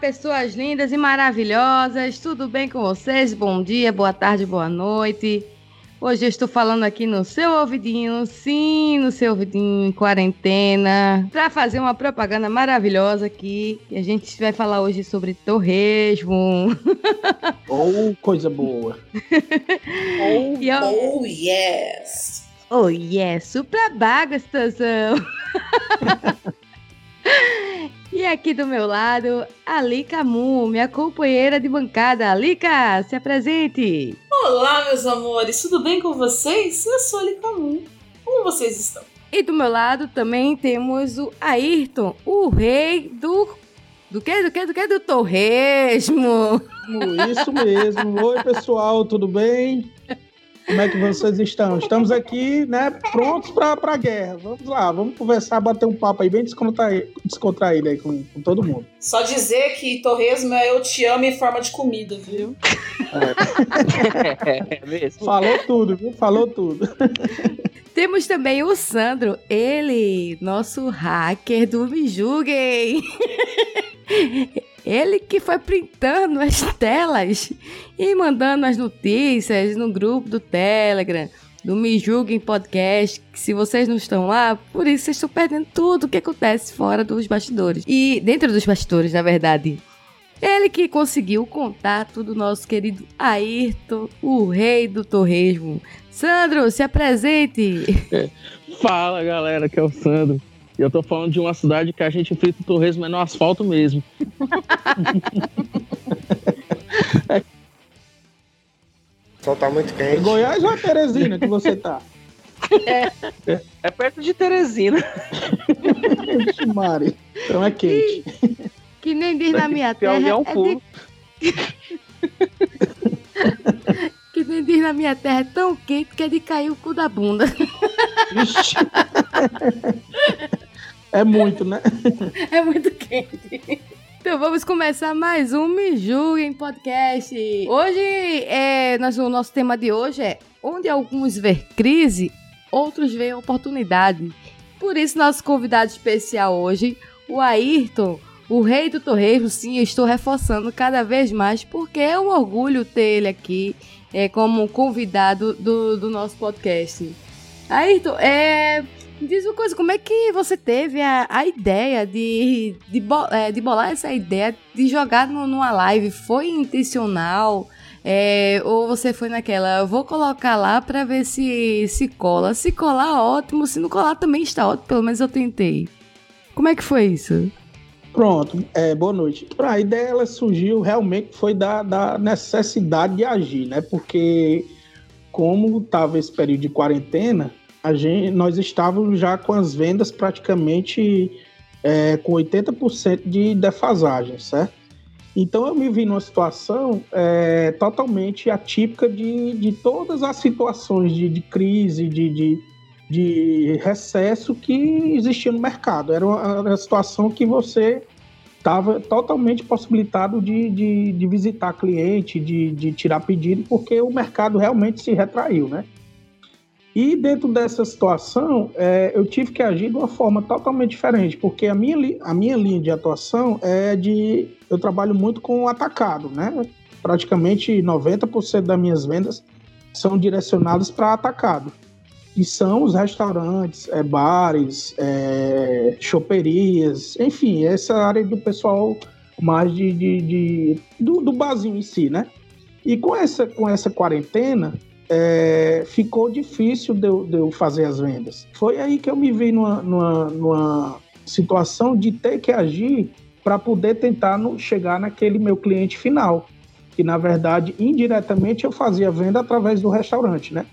Pessoas lindas e maravilhosas, tudo bem com vocês? Bom dia, boa tarde, boa noite. Hoje eu estou falando aqui no seu ouvidinho, sim, no seu ouvidinho em quarentena, para fazer uma propaganda maravilhosa aqui. E a gente vai falar hoje sobre torresmo. Ou coisa boa. Oh, E eu- oh yes! Oh, yes, supra baga situação. e aqui do meu lado, a Lika Mu, minha companheira de bancada. Lika, se apresente. Olá, meus amores, tudo bem com vocês? Eu sou a Licamun. Como vocês estão? E do meu lado também temos o Ayrton, o rei do. Do que? Do que? Do que? Do torresmo. Isso mesmo. Oi, pessoal, tudo bem? Como é que vocês estão? Estamos aqui, né, prontos para a guerra. Vamos lá, vamos conversar, bater um papo aí bem descontraído, descontraído aí com, com todo mundo. Só dizer que torresmo é eu te amo em forma de comida, viu? É mesmo? Falou tudo, viu? Falou tudo. Temos também o Sandro, ele, nosso hacker do Me Julguem. Ele que foi printando as telas e mandando as notícias no grupo do Telegram, do Me Julguem Podcast. Que se vocês não estão lá, por isso vocês estão perdendo tudo o que acontece fora dos bastidores. E dentro dos bastidores, na verdade. Ele que conseguiu o contato do nosso querido Ayrton, o rei do torresmo. Sandro, se apresente! Fala galera, que é o Sandro. E eu tô falando de uma cidade que a gente frita o torresmo é no asfalto mesmo. O sol tá muito quente. Goiás ou a Teresina que você tá? É perto de Teresina. Vixe, Mari. Então é quente. Que nem diz na minha terra. é um é pulo. de- Que nem diz na minha terra, é tão quente que é de cair o cu da bunda. Vixe. É muito, né? É muito quente. Então vamos começar mais um Me Julguem Podcast. Hoje, é, nós, o nosso tema de hoje é Onde alguns vê crise, outros veem oportunidade. Por isso, nosso convidado especial hoje, o Ayrton, o rei do torresmo. Sim, estou reforçando cada vez mais, porque é um orgulho ter ele aqui é, como convidado do, do nosso podcast. Ayrton, é, diz uma coisa, como é que você teve a, a ideia de, de, é, de bolar essa ideia de jogar no- numa live? Foi intencional? É, ou você foi naquela, vou colocar lá pra ver se se cola. Se colar, ótimo. Se não colar, também está ótimo. Pelo menos eu tentei. Como é que foi isso? Pronto, é, boa noite. A ideia ela surgiu realmente foi da, da necessidade de agir, né? Porque como estava esse período de quarentena, a gente, nós estávamos já com as vendas praticamente é, com 80% de defasagem, certo? Então eu me vi numa situação é, totalmente atípica de, de todas as situações de, de crise, de, de, de recesso que existia no mercado. Era uma, era uma situação que você estava totalmente possibilitado de, de, de visitar cliente, de, de tirar pedido, porque o mercado realmente se retraiu, né? E dentro dessa situação, é, eu tive que agir de uma forma totalmente diferente, porque a minha, a minha linha de atuação é de. Eu trabalho muito com o atacado, né? Praticamente 90% das minhas vendas são direcionadas para atacado. E são os restaurantes, é, bares, é, choperias, enfim, essa área do pessoal mais de, de, de- do, do barzinho em si, né? E com essa, com essa quarentena, é, ficou difícil de eu, de eu fazer as vendas. Foi aí que eu me vi numa, numa, numa situação de ter que agir para poder tentar no- chegar naquele meu cliente final. Que na verdade, indiretamente, eu fazia venda através do restaurante, né?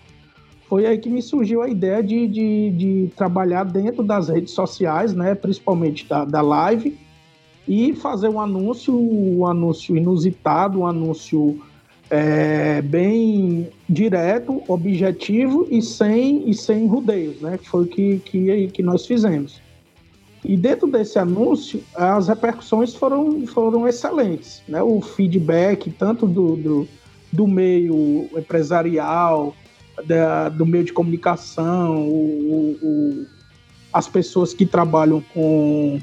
foi aí que me surgiu a ideia de, de, de trabalhar dentro das redes sociais, né, principalmente da, da live, e fazer um anúncio, um anúncio inusitado, um anúncio é, bem direto, objetivo e sem, e sem rodeios, né? Que foi o que, que, que nós fizemos. E dentro desse anúncio, as repercussões foram, foram excelentes. Né? O feedback, tanto do, do, do meio empresarial, da, do meio de comunicação, o, o, as pessoas que trabalham com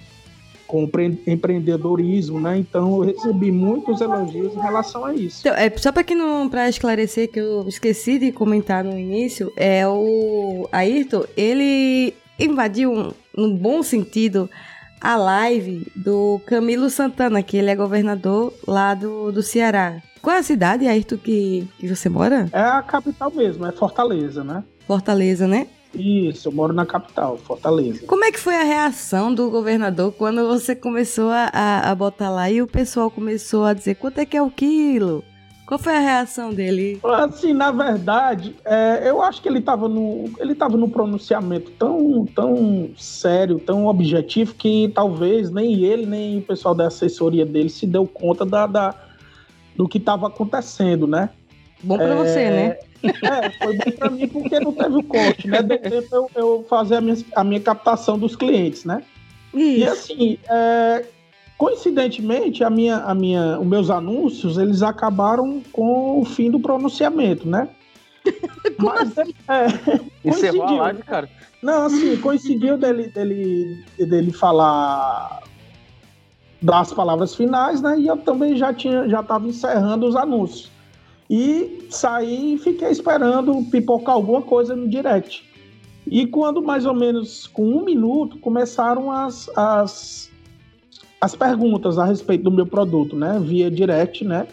com empreendedorismo, né? Então eu recebi muitos elogios em relação a isso. Então, é, só para que não para esclarecer que eu esqueci de comentar no início, é o Ayrton, ele invadiu no bom sentido a live do Camilo Santana, que ele é governador lá do, do Ceará. Qual é a cidade, Ayrton, que, que você mora? É a capital mesmo, é Fortaleza, né? Fortaleza, né? Isso, eu moro na capital, Fortaleza. Como é que foi a reação do governador quando você começou a, a, botar lá e o pessoal começou a dizer quanto é que é o quilo? Qual foi a reação dele? Assim, na verdade, é, eu acho que ele estava no, ele tava no pronunciamento tão, tão sério, tão objetivo, que talvez nem ele, nem o pessoal da assessoria dele se deu conta da, da do que estava acontecendo, né? Bom para é, você, né? É, foi bom para mim porque não teve o corte, né? Deu tempo eu, eu fazer a minha, a minha captação dos clientes, né? Isso. E assim, é, coincidentemente, a minha, a minha, os meus anúncios, eles acabaram com o fim do pronunciamento, né? Mas assim? é, Encerrou a live, cara. Não, assim, coincidiu dele, dele, dele falar das palavras finais, né? E eu também já tinha, já estava encerrando os anúncios. E saí e fiquei esperando pipocar alguma coisa no direct. E quando mais ou menos com um minuto começaram as, as, as perguntas a respeito do meu produto, né? Via direct, né?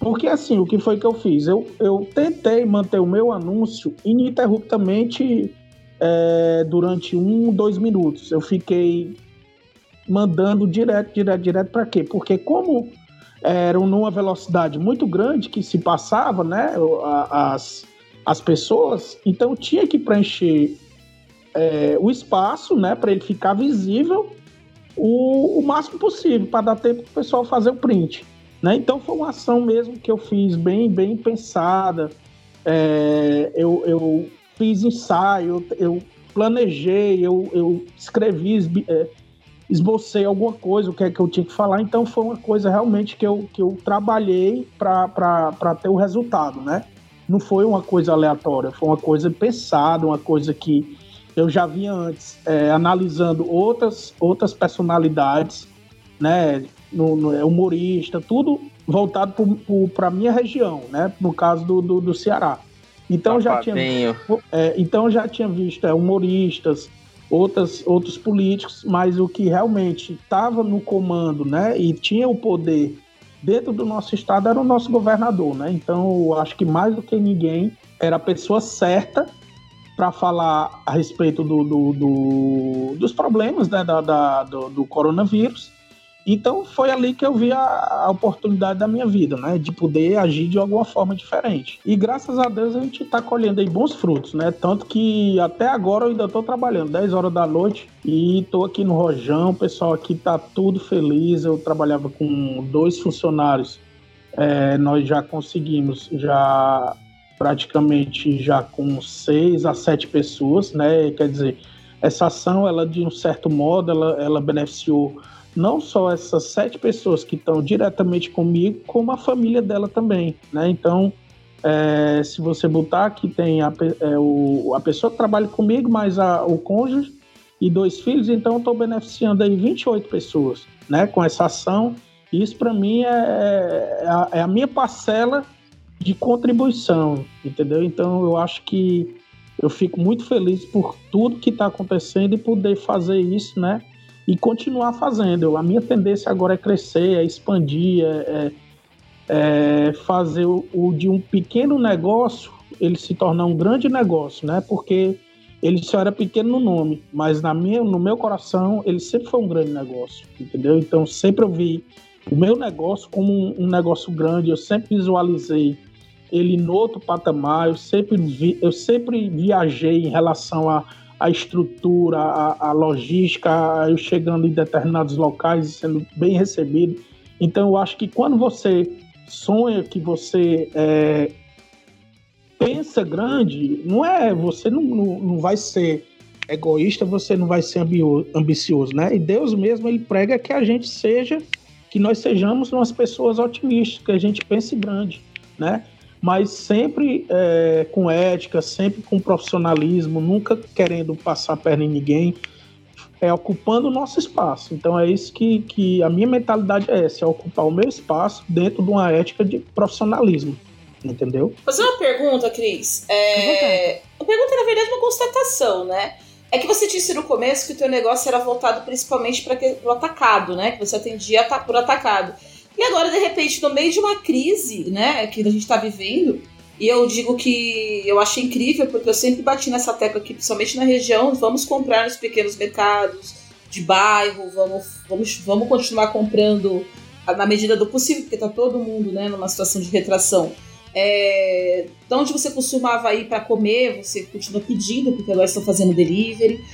Porque assim, o que foi que eu fiz? Eu, eu tentei manter o meu anúncio ininterruptamente é, durante um, dois minutos. Eu fiquei mandando direto, direto, direto para quê? Porque como eram numa velocidade muito grande que se passava, né, as, as pessoas, então tinha que preencher é, o espaço, né, para ele ficar visível o, o máximo possível, para dar tempo para o pessoal fazer o print. Né? Então foi uma ação mesmo que eu fiz bem, bem pensada. É, eu, eu fiz ensaio, eu, planejei, eu, eu escrevi é, esbocei alguma coisa, o que é que eu tinha que falar, então foi uma coisa realmente que eu, que eu trabalhei para ter o resultado, né? Não foi uma coisa aleatória, foi uma coisa pensada, uma coisa que eu já vinha antes é, analisando outras, outras personalidades, né? No, no é, humorista, tudo voltado para a minha região, né? No caso do, do, do Ceará. Então já tinha, é, então já tinha visto é, humoristas, outras, outros políticos, mas o que realmente estava no comando, né, e tinha o poder dentro do nosso estado era o nosso governador, né? Então, eu acho que mais do que ninguém era a pessoa certa para falar a respeito do, do, do, dos problemas né, da, da do, do coronavírus então foi ali que eu vi a, a, oportunidade da minha vida, né? De poder agir de alguma forma diferente. E graças a Deus a gente está colhendo aí bons frutos, né? Tanto que até agora eu ainda estou trabalhando, 10 horas da noite, e estou aqui no Rojão, o pessoal aqui tá tudo feliz. Eu trabalhava com dois funcionários. É, nós já conseguimos, já praticamente já com seis a sete pessoas, né? Quer dizer, essa ação, ela de um certo modo, ela, ela beneficiou não só essas sete pessoas que estão diretamente comigo, como a família dela também, né? Então, é, se você botar que tem a, é, o, a pessoa que trabalha comigo, mais a, o cônjuge e dois filhos, então estou beneficiando aí 28 pessoas, né? Com essa ação. Isso para mim é, é, a, é a minha parcela de contribuição, entendeu? Então eu acho que eu fico muito feliz por tudo que está acontecendo e poder fazer isso, né? E continuar fazendo. A minha tendência agora é crescer, é expandir, é, é, é fazer o, o, de um pequeno negócio ele se tornar um grande negócio, né? Porque ele só era pequeno no nome, mas na minha, no meu coração ele sempre foi um grande negócio, entendeu? Então sempre eu vi o meu negócio como um, um negócio grande, eu sempre visualizei ele no outro patamar. Eu sempre, vi, eu sempre viajei em relação a a estrutura, a, a, logística, eu chegando em determinados locais e sendo bem recebido. Então, eu acho que quando você sonha, que você é, pensa grande, não é, você não, não, não vai ser egoísta, você não vai ser ambicioso, né? E Deus mesmo, ele prega que a gente seja, que nós sejamos umas pessoas otimistas, que a gente pense grande, né? Mas sempre é, com ética, sempre com profissionalismo, nunca querendo passar a perna em ninguém, é ocupando o nosso espaço. Então é isso que, que a minha mentalidade é essa, é ocupar o meu espaço dentro de uma ética de profissionalismo. Entendeu? Fazer uma pergunta, Cris. É... A pergunta, na verdade, é uma constatação, né? É que você disse no começo que o teu negócio era voltado principalmente para o atacado, né? Que você atendia por atacado. E agora, de repente, no meio de uma crise, né, que a gente está vivendo, e eu digo que eu achei incrível, porque eu sempre bati nessa tecla aqui, principalmente na região, vamos comprar nos pequenos mercados de bairro, vamos, vamos, vamos continuar comprando na medida do possível, porque está todo mundo né, numa situação de retração. É, de onde você costumava ir para comer, você continua pedindo, porque agora estão fazendo delivery.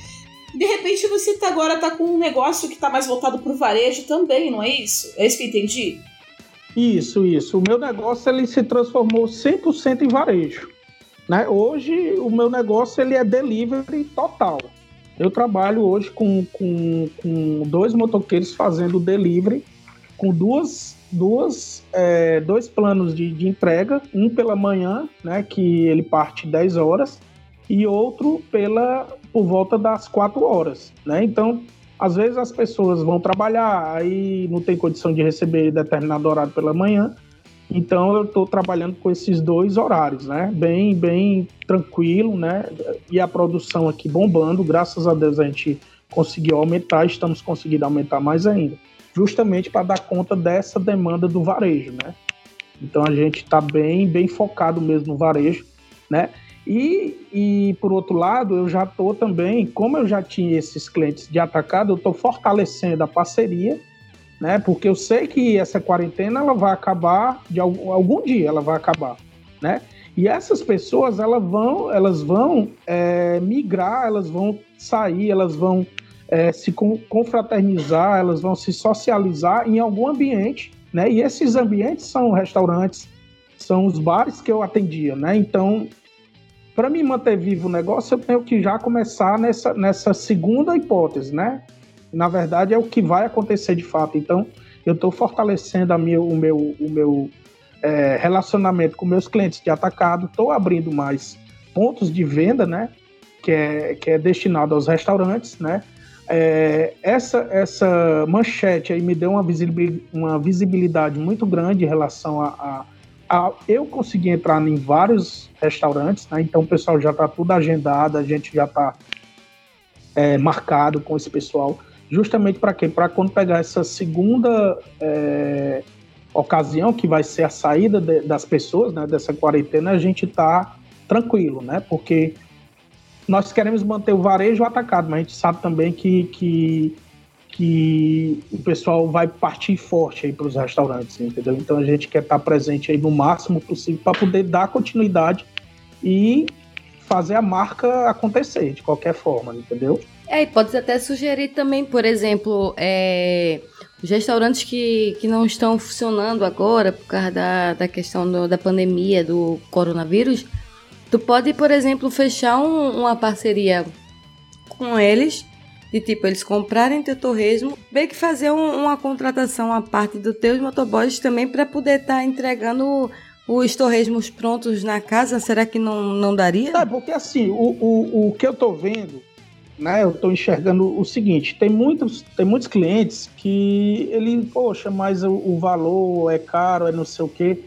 De repente você tá, agora tá com um negócio que está mais voltado para o varejo também, não é isso? É isso que eu entendi? Isso, isso. O meu negócio ele se transformou 100% em varejo. Né? Hoje o meu negócio ele é delivery total. Eu trabalho hoje com, com, com dois motoqueiros fazendo delivery, com duas duas, é, dois planos de, de, entrega, um pela manhã, né, que ele parte 10 horas, e outro pela por volta das 4 horas, né? Então, às vezes as pessoas vão trabalhar, aí não tem condição de receber determinado horário pela manhã, então eu estou trabalhando com esses dois horários, né? Bem, bem tranquilo, né? E a produção aqui bombando, graças a Deus a gente conseguiu aumentar, estamos conseguindo aumentar mais ainda justamente para dar conta dessa demanda do varejo, né? Então a gente está bem, bem focado mesmo no varejo, né? E, e por outro lado, eu já estou também, como eu já tinha esses clientes de atacado, eu estou fortalecendo a parceria, né? Porque eu sei que essa quarentena ela vai acabar de algum, algum dia, ela vai acabar, né? E essas pessoas elas vão, elas vão é, migrar, elas vão sair, elas vão é, se confraternizar, elas vão se socializar em algum ambiente, né? E esses ambientes são restaurantes, são os bares que eu atendia, né? Então, para me manter vivo o negócio, eu tenho que já começar nessa, nessa segunda hipótese, né? Na verdade, é o que vai acontecer de fato. Então, eu estou fortalecendo a minha, o meu, o meu é, relacionamento com meus clientes de atacado, estou abrindo mais pontos de venda, né? Que é, que é destinado aos restaurantes, né? É, essa, essa manchete aí me deu uma visibilidade, uma visibilidade muito grande em relação a, a, eu conseguir entrar em vários restaurantes, né? então o pessoal já está tudo agendado, a gente já está é, marcado com esse pessoal, justamente para quê? Para quando pegar essa segunda é, ocasião, que vai ser a saída de, das pessoas, né, dessa quarentena, a gente está tranquilo, né? Porque nós queremos manter o varejo atacado, mas a gente sabe também que, que, que o pessoal vai partir forte aí para os restaurantes, entendeu? Então a gente quer estar presente aí no máximo possível para poder dar continuidade e fazer a marca acontecer de qualquer forma, entendeu? É, e pode até sugerir também, por exemplo, é, os restaurantes que, que não estão funcionando agora por causa da, da questão do, da pandemia, do coronavírus, Tu pode, por exemplo, fechar um, uma parceria com eles, de tipo, eles comprarem teu torresmo, bem que fazer um, uma contratação à parte dos teus motoboys também para poder estar tá entregando os torresmos prontos na casa, será que não, não daria? É, porque assim, o, o, o que eu tô vendo, né, eu tô enxergando o seguinte, tem muitos, tem muitos clientes que ele, poxa, mas o, o valor é caro, é não sei o quê.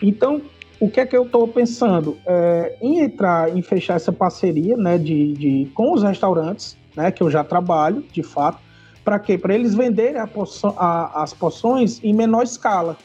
Então, o que é que eu estou pensando? É, em entrar, em fechar essa parceria né, de, de, com os restaurantes, né, que eu já trabalho, de fato, para quê? Para eles venderem a a, as poções em menor escala.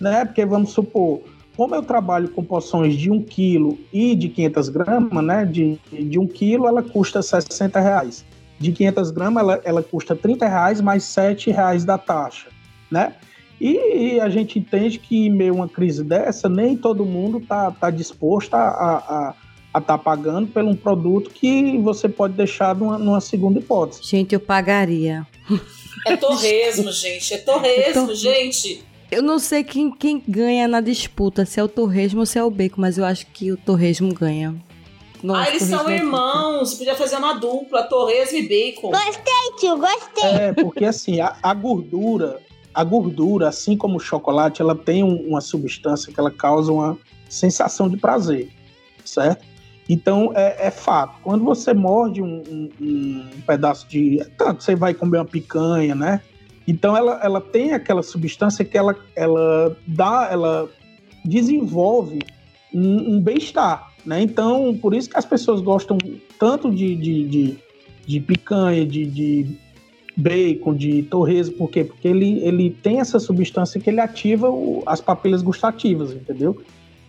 Né? Porque vamos supor, como eu trabalho com poções de 1 kg e de 500 gramas, né, de, de 1 kg ela custa 60 reais. De 500 gramas ela, ela custa 30 reais mais 7 reais da taxa. Né? E, e, a gente entende que, em meio a uma crise dessa, nem todo mundo está tá disposto a estar tá pagando por um produto que você pode deixar numa, numa segunda hipótese. Gente, eu pagaria. É torresmo, gente. É torresmo, gente. Eu não sei quem, quem ganha na disputa, se é o torresmo ou se é o bacon, mas eu acho que o torresmo ganha. Nossa, ah, eles são é irmãos. Você podia fazer uma dupla, torresmo e bacon. Gostei, tio, gostei. É, porque assim, a, a gordura a gordura, assim como o chocolate, ela tem um, uma substância que ela causa uma sensação de prazer, certo? Então é, é fato. Quando você morde um, um, um, pedaço de, tanto você vai comer uma picanha, né? Então ela, ela tem aquela substância que ela, ela dá, ela desenvolve um, um bem-estar, né? Então por isso que as pessoas gostam tanto de, de, de, de picanha, de, de bacon, de torresmo, por quê? Porque ele, ele tem essa substância que ele ativa o, as papilas gustativas, entendeu?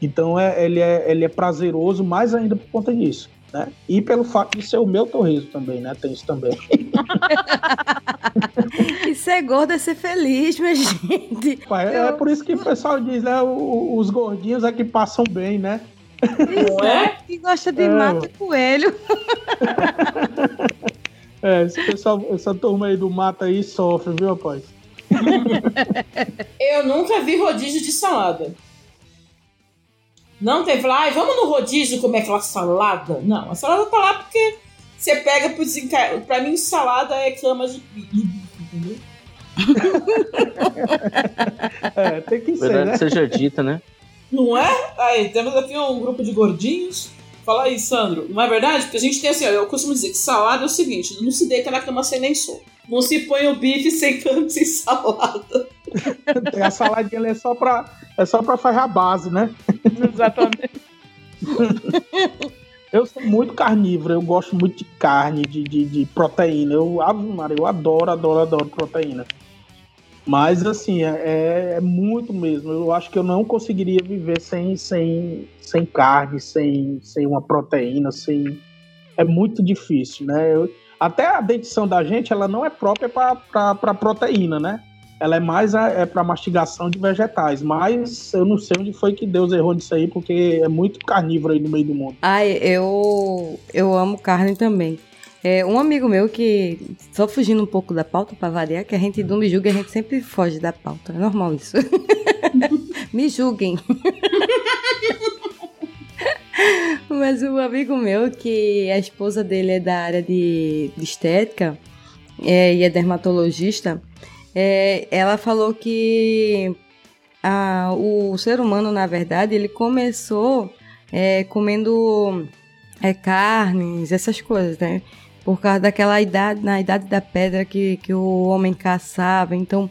Então é, ele, é, ele é prazeroso mais ainda por conta disso. Né? E pelo fato de ser o meu torresmo também, né? Tem isso também. e ser gordo é ser feliz, minha gente. É, é por isso que o pessoal diz, né? os gordinhos é que passam bem, né? Não é? Que gosta de é. mato e coelho. É, esse pessoal, essa turma aí do mata aí sofre, viu, rapaz? Eu nunca vi rodízio de salada. Não teve lá, vamos no rodízio comer aquela salada? Não, a salada tá lá porque você pega pro desencargo. Pra mim, salada é cama de bife, entendeu? é, tem que ser. Verdade né? seja dita, né? Não é? Aí, temos aqui um grupo de gordinhos Fala aí, Sandro. Não é verdade? Porque a gente tem assim, eu costumo dizer que salada é o seguinte: não se deita na cama sem lençol. Não se põe o bife sem cama sem salada. a saladinha é só pra, é só pra fazer a base, né? Exatamente. Eu sou muito carnívoro, eu gosto muito de carne, de, de, de proteína. Eu, eu adoro, adoro, adoro proteína. Mas, assim, é, é, é, muito mesmo. Eu acho que eu não conseguiria viver sem, sem, sem carne, sem, sem uma proteína, sem... É muito difícil, né? Eu, até a dentição da gente, ela não é própria para proteína, né? Ela é mais é para mastigação de vegetais. Mas eu não sei onde foi que Deus errou nisso aí, porque é muito carnívoro aí no meio do mundo. Ai, eu, eu amo carne também. É, um amigo meu que, só fugindo um pouco da pauta para variar, que a gente não me julga, a gente sempre foge da pauta. É normal isso. me julguem. Mas um amigo meu, que a esposa dele é da área de, de estética é, e é dermatologista, é, ela falou que a, o ser humano, na verdade, ele começou é, comendo é, carnes, essas coisas, né? Por causa daquela idade, na idade da pedra que, que o homem caçava. Então,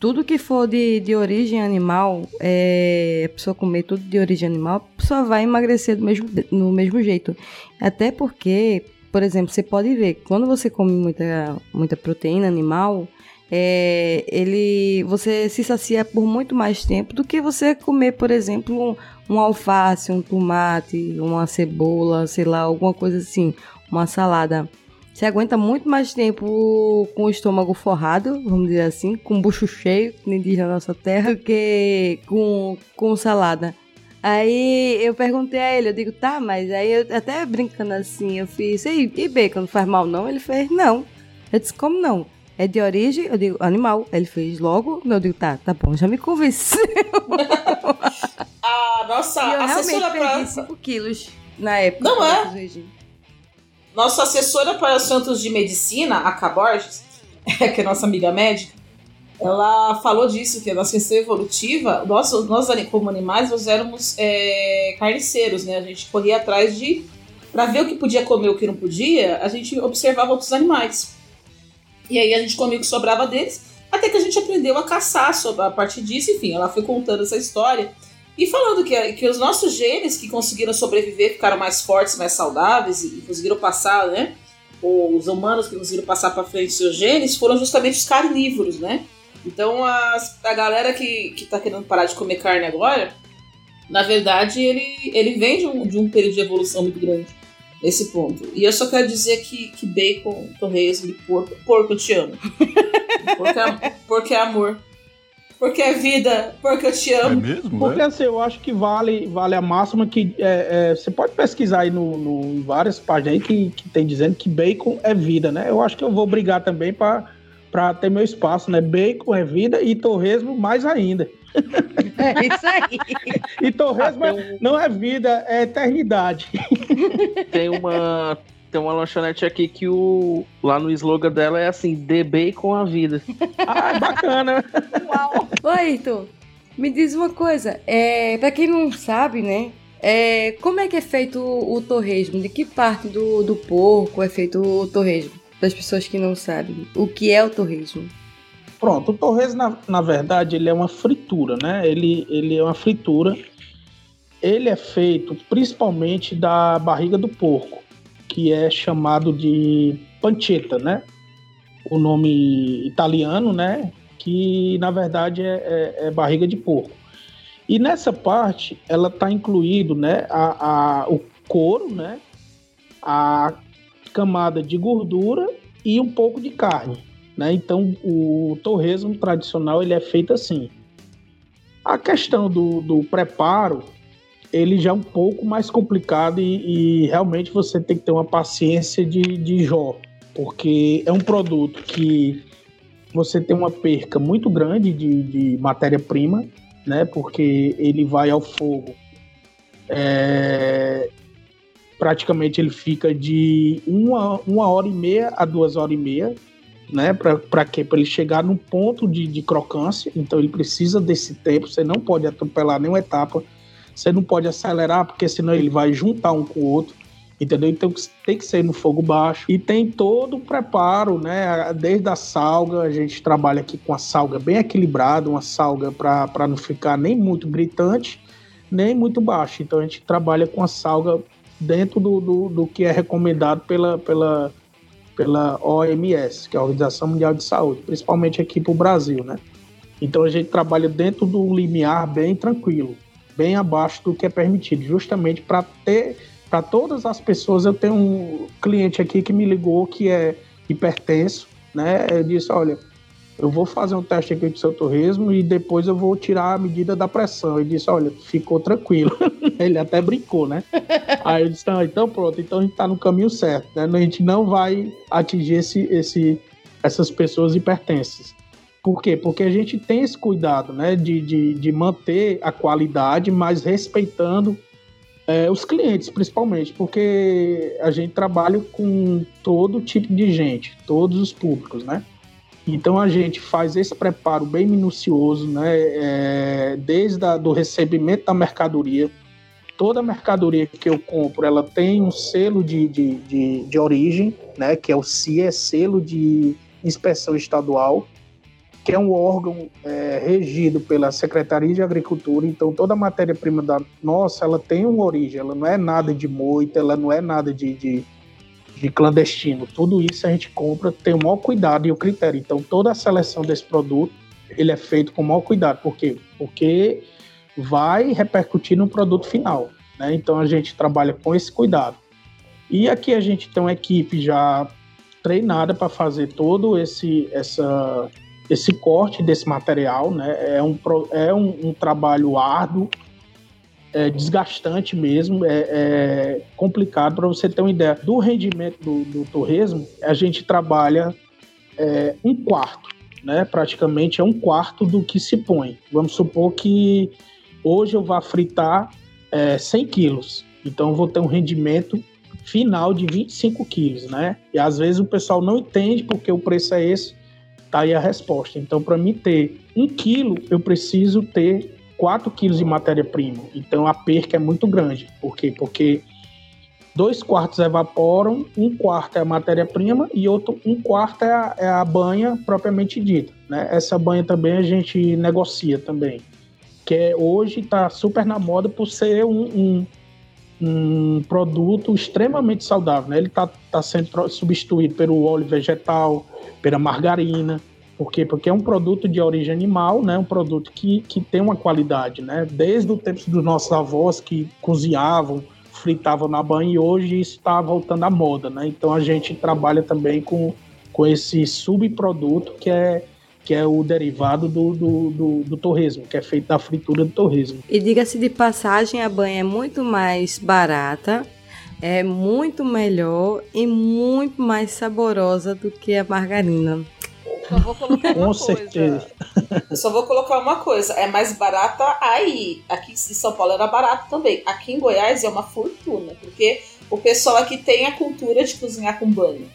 tudo que for de, de origem animal, é, a pessoa comer tudo de origem animal, a pessoa vai emagrecer do mesmo, no mesmo jeito. Até porque, por exemplo, você pode ver, quando você come muita, muita proteína animal, é, ele, você se sacia por muito mais tempo do que você comer, por exemplo, um, um alface, um tomate, uma cebola, sei lá, alguma coisa assim, uma salada. Você aguenta muito mais tempo com o estômago forrado, vamos dizer assim, com o bucho cheio, que nem diz na nossa terra, do que com, com salada. Aí eu perguntei a ele, eu digo, tá, mas aí eu até brincando assim, eu fiz, e, e bacon não faz mal não? Ele fez, não. Eu disse, como não? É de origem? Eu digo, animal. Ele fez logo, eu digo, tá, tá bom, já me convenceu. a nossa e eu assessora realmente perdi 5 quilos na época. Não é? Nossa assessora para assuntos de medicina, a Caborges, que é nossa amiga médica, ela falou disso, que a nossa questão evolutiva, nós, nós como animais, nós éramos é, carniceiros, né? A gente corria atrás de. Para ver o que podia comer e o que não podia, a gente observava outros animais. E aí a gente comia o que sobrava deles, até que a gente aprendeu a caçar a partir disso. Enfim, ela foi contando essa história. E falando que, que os nossos genes que conseguiram sobreviver ficaram mais fortes, mais saudáveis e, conseguiram passar, né? Os humanos que conseguiram passar para frente seus genes foram justamente os carnívoros, né? Então as, a galera que, que tá querendo parar de comer carne agora, na verdade, ele, ele vem de um, de um período de evolução muito grande nesse ponto. E eu só quero dizer que, que bacon, torresmo e porco, porco eu te amo. Porque é, porque é amor. Porque é vida, porque eu te amo. É mesmo? Porque é? assim, eu acho que vale, vale a máxima que é, é, você pode pesquisar aí no, no, em várias páginas aí que, que tem dizendo que bacon é vida, né? Eu acho que eu vou brigar também para ter meu espaço, né? Bacon é vida e torresmo mais ainda. É isso aí. E torresmo Ah, é- um- não é vida, é eternidade. Tem uma. Tem uma lanchonete aqui que o. Lá no slogan dela é assim, dê bacon a vida. Ah, bacana. Uau. Ô, Ayrton, me diz uma coisa. É, pra quem não sabe, né? É, como é que é feito o, o torresmo? De que parte do, do porco é feito o torresmo? Das pessoas que não sabem. O que é o torresmo? Pronto, o torresmo, na, na verdade, ele é uma fritura, né? Ele, ele é uma fritura. Ele é feito principalmente da barriga do porco, que é chamado de pancetta, né? O nome italiano, né? Que na verdade é, é- é barriga de porco. E nessa parte, ela está incluído, né? A, a- o couro, né? A camada de gordura e um pouco de carne né? Então o torresmo tradicional ele é feito assim. A questão do, do preparo ele já é um pouco mais complicado e, e realmente você tem que ter uma paciência de, de Jó, porque é um produto que você tem uma perca muito grande de, de matéria-prima, né? Porque ele vai ao fogo. é, praticamente ele fica de uma, uma hora e meia a duas horas e meia né? Para quê? Para ele chegar num ponto de, de crocância. Então ele precisa desse tempo. Você não pode atropelar nenhuma etapa. Você não pode acelerar, porque senão ele vai juntar um com o outro. Entendeu? Então tem que ser no fogo baixo. E tem todo o preparo, né? Desde a salga, a gente trabalha aqui com a salga bem equilibrada, uma salga para não ficar nem muito gritante, nem muito baixo. Então a gente trabalha com a salga dentro do, do, do que é recomendado pela, pela, pela OMS, que é a Organização Mundial de Saúde, principalmente aqui para o Brasil, né? Então a gente trabalha dentro do limiar bem tranquilo, bem abaixo do que é permitido, justamente para ter para todas as pessoas. Eu tenho um cliente aqui que me ligou que é hipertenso, né? Eu disse, olha, eu vou fazer um teste aqui do seu torresmo e depois eu vou tirar a medida da pressão. Ele disse, olha, ficou tranquilo. Ele até brincou, né? Aí eu disse, ah, então pronto, então a gente tá no caminho certo, né? A gente não vai atingir esse, esse, essas pessoas hipertensas. Por quê? Porque a gente tem esse cuidado, né? De, de, de manter a qualidade, mas respeitando é, os clientes, principalmente, porque a gente trabalha com todo tipo de gente, todos os públicos, né? Então a gente faz esse preparo bem minucioso, né? É, desde a, do recebimento da mercadoria. Toda mercadoria que eu compro, ela tem um selo de, de, de, de origem, né? Que é o CIE, selo de inspeção estadual, que é um órgão é, regido pela Secretaria de Agricultura. Então toda a matéria-prima da nossa, ela tem uma origem. Ela não é nada de moita, ela não é nada de, de de clandestino. Tudo isso a gente compra, tem o maior cuidado e o critério. Então, toda a seleção desse produto, ele é feito com o maior cuidado. Por quê? Porque vai repercutir no produto final. Né? Então, a gente trabalha com esse cuidado. E aqui a gente tem uma equipe já treinada para fazer todo esse, essa, esse corte desse material. Né? É, um, é um, um trabalho árduo, é desgastante mesmo, é, é complicado. Para você ter uma ideia do rendimento do, do torresmo, a gente trabalha é, um quarto, né? Praticamente é um quarto do que se põe. Vamos supor que hoje eu vá fritar é, 100 quilos, então eu vou ter um rendimento final de 25 quilos, né? E às vezes o pessoal não entende porque o preço é esse, tá aí a resposta. Então, para mim ter um quilo, eu preciso ter 4 quilos de matéria-prima. Então a perca é muito grande. Por quê? Porque dois quartos evaporam, um quarto é a matéria-prima e outro um quarto é a, é a, banha propriamente dita. Né? Essa banha também a gente negocia também. Que é, hoje está super na moda por ser um, um, um produto extremamente saudável. Né? Ele está tá sendo substituído pelo óleo vegetal, pela margarina. Por quê? Porque é um produto de origem animal, né? Um produto que, que tem uma qualidade, né? Desde o tempo dos nossos avós que cozinhavam, fritavam na banha e hoje está voltando à moda, né? Então a gente trabalha também com, com esse subproduto que é que é o derivado do, do, do, do torresmo, que é feito da fritura do torresmo. E diga-se de passagem, a banha é muito mais barata, é muito melhor e muito mais saborosa do que a margarina. Só vou colocar uma Com coisa. certeza. Eu só vou colocar uma coisa. É mais barata aí. Aqui em São Paulo era barato também. Aqui em Goiás é uma fortuna, porque o pessoal aqui tem a cultura de cozinhar com banho.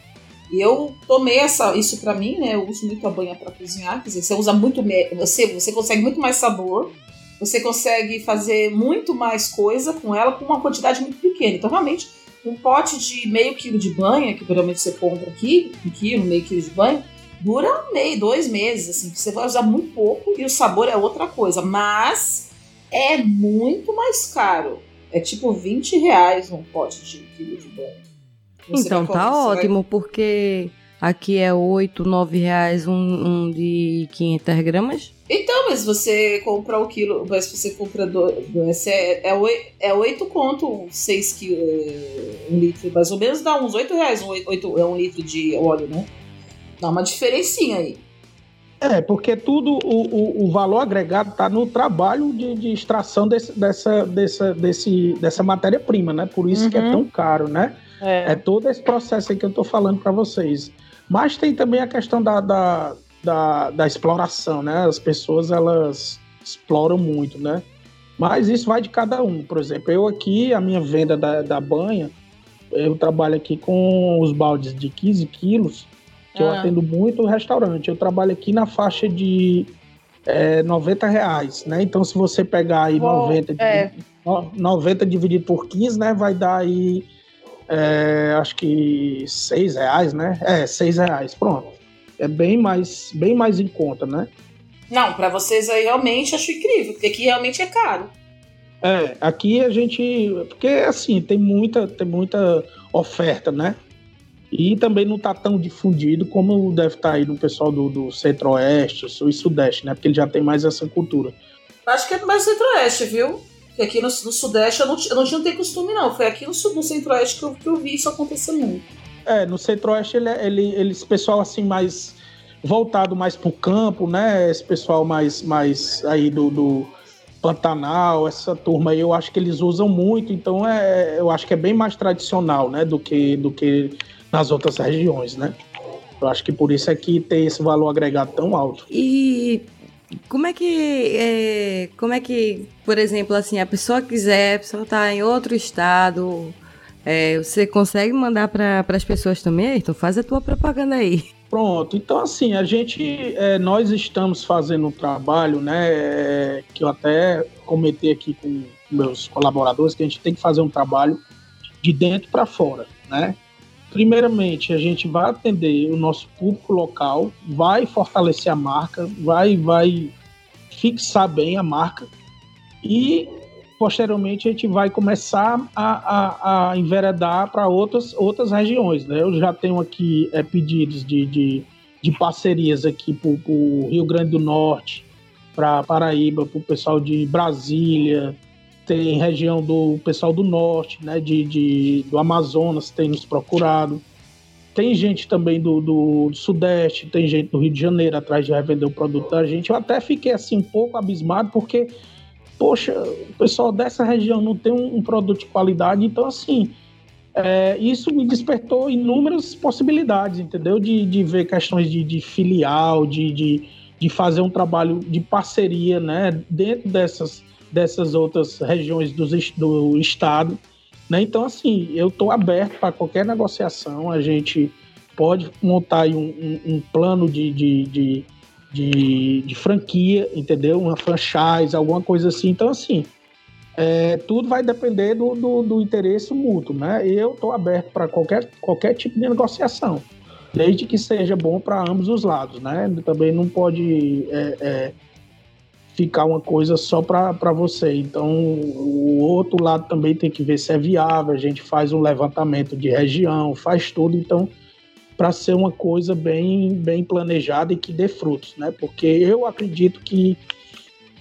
E eu tomei essa, isso pra mim, né? Eu uso muito a banha pra cozinhar. Quer dizer, você usa muito. Você, você consegue muito mais sabor. Você consegue fazer muito mais coisa com ela com uma quantidade muito pequena. Então, realmente, um pote de meio quilo de banha, que geralmente você compra aqui, um quilo, meio quilo de banha, dura meio, dois meses, assim. Você vai usar muito pouco e o sabor é outra coisa. Mas é muito mais caro. É tipo 20 reais um pote de quilo de banha. Você então tá você vai- ótimo, porque aqui é 8, 9 reais um, um de 500 gramas. Então, mas você compra o quilo, mas você compra do, do- esse é, é, oi- é 8 conto, 6 quilos, um litro, mais ou menos dá uns 8 reais, um, oito- oito- é um litro de óleo, né? Dá uma diferencinha aí. É, porque tudo, o, o, o valor agregado está no trabalho de, de extração desse, dessa, dessa, desse, dessa matéria-prima, né? Por isso que é Uhum. tão caro, né? É todo esse processo aí que eu estou falando para vocês. Mas tem também a questão da, da, da, da exploração, né? As pessoas, elas exploram muito, né? Mas isso vai de cada um. Por exemplo, eu aqui, a minha venda da, da banha, eu trabalho aqui com os baldes de 15 quilos, que eu Ah. atendo muito o restaurante. Eu trabalho aqui na faixa de é, 90 reais, né? Então, se você pegar aí Bom, 90, é. dividido- no- 90 dividido por 15, né? Vai dar aí, é, acho que 6 reais, né? É, 6 reais, pronto. É bem mais, bem mais em conta, né? Não, pra vocês aí realmente acho incrível, porque aqui realmente é caro. É, aqui a gente. Porque assim, tem muita, tem muita oferta, né? E também não tá tão difundido como deve estar aí no pessoal do, do Centro-Oeste, Sul e Sudeste, né? Porque ele já tem mais essa cultura. Acho que é mais centro-oeste, viu? Porque aqui no, no sudeste eu não, eu não tinha tem costume, não. Foi aqui no, sul- no centro-oeste que eu, que eu vi isso acontecer muito. É, no Centro-Oeste ele, é- ele, ele, esse pessoal assim mais voltado mais pro campo, né? Esse pessoal mais, mais aí do, do Pantanal, essa turma aí, eu acho que eles usam muito, então é, eu acho que é bem mais tradicional, né? Do que, do que nas outras regiões, né? Eu acho que por isso é que tem esse valor agregado tão alto. E como é que, é, como é que, por exemplo, assim, a pessoa quiser, a pessoa tá em outro estado, é, você consegue mandar para as pessoas também? Então faz a tua propaganda aí. Pronto, então assim, a gente, é, nós estamos fazendo um trabalho, né, que eu até comentei aqui com meus colaboradores, que a gente tem que fazer um trabalho de dentro para fora, né? Primeiramente, a gente vai atender o nosso público local, vai fortalecer a marca, vai, vai fixar bem a marca e posteriormente a gente vai começar a, a, a enveredar para outras, outras regiões. Né? Eu já tenho aqui é, pedidos de, de, de parcerias aqui para o Rio Grande do Norte, para Paraíba, para o pessoal de Brasília, tem região do pessoal do norte, né, de, de, do Amazonas, tem nos procurado. Tem gente também do, do Sudeste, tem gente do Rio de Janeiro atrás de revender o produto da gente. Eu até fiquei assim um pouco abismado, porque, poxa, o pessoal dessa região não tem um, um produto de qualidade, então assim. É, isso me despertou inúmeras possibilidades, entendeu? De, de ver questões de, de filial, de, de, de fazer um trabalho de parceria, né? Dentro dessas, dessas outras regiões do, do estado. Né? Então, assim, eu estou aberto para qualquer negociação. A gente pode montar um, um, um plano de, de, de, de, de franquia, entendeu? Uma franchise, alguma coisa assim. Então, assim, é, tudo vai depender do, do, do interesse mútuo, né? Eu estou aberto para qualquer, qualquer tipo de negociação, desde que seja bom para ambos os lados, né? Também não pode é, é, ficar uma coisa só para você. Então, o outro lado também tem que ver se é viável. A gente faz um levantamento de região, faz tudo. Então, para ser uma coisa bem, bem planejada e que dê frutos, né? Porque eu acredito que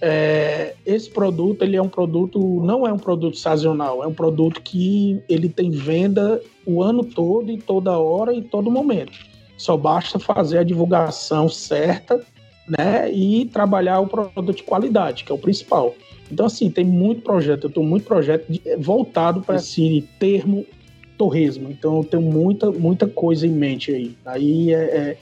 é, esse produto ele é um produto não é um produto sazonal é um produto que ele tem venda o ano todo e toda hora e todo momento só basta fazer a divulgação certa né? E trabalhar o produto de qualidade, que é o principal. Então, assim, tem muito projeto, eu tenho muito projeto de, voltado para esse termo torresmo. Então, eu tenho muita, muita coisa em mente aí. Aí é, é,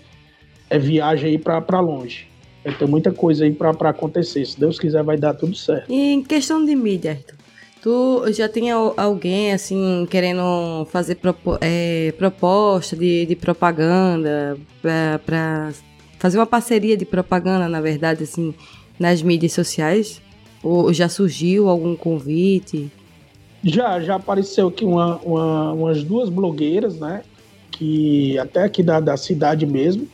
é viagem aí para longe. Eu tenho muita coisa aí para acontecer. Se Deus quiser, vai dar tudo certo. E em questão de mídia, Arthur, tu já tinha alguém, assim, querendo fazer propo é, proposta de, de propaganda para fazer uma parceria de propaganda, na verdade, assim, nas mídias sociais? Ou já surgiu algum convite? Já, já apareceu aqui uma, uma, umas duas blogueiras, né? Que até aqui da, da cidade mesmo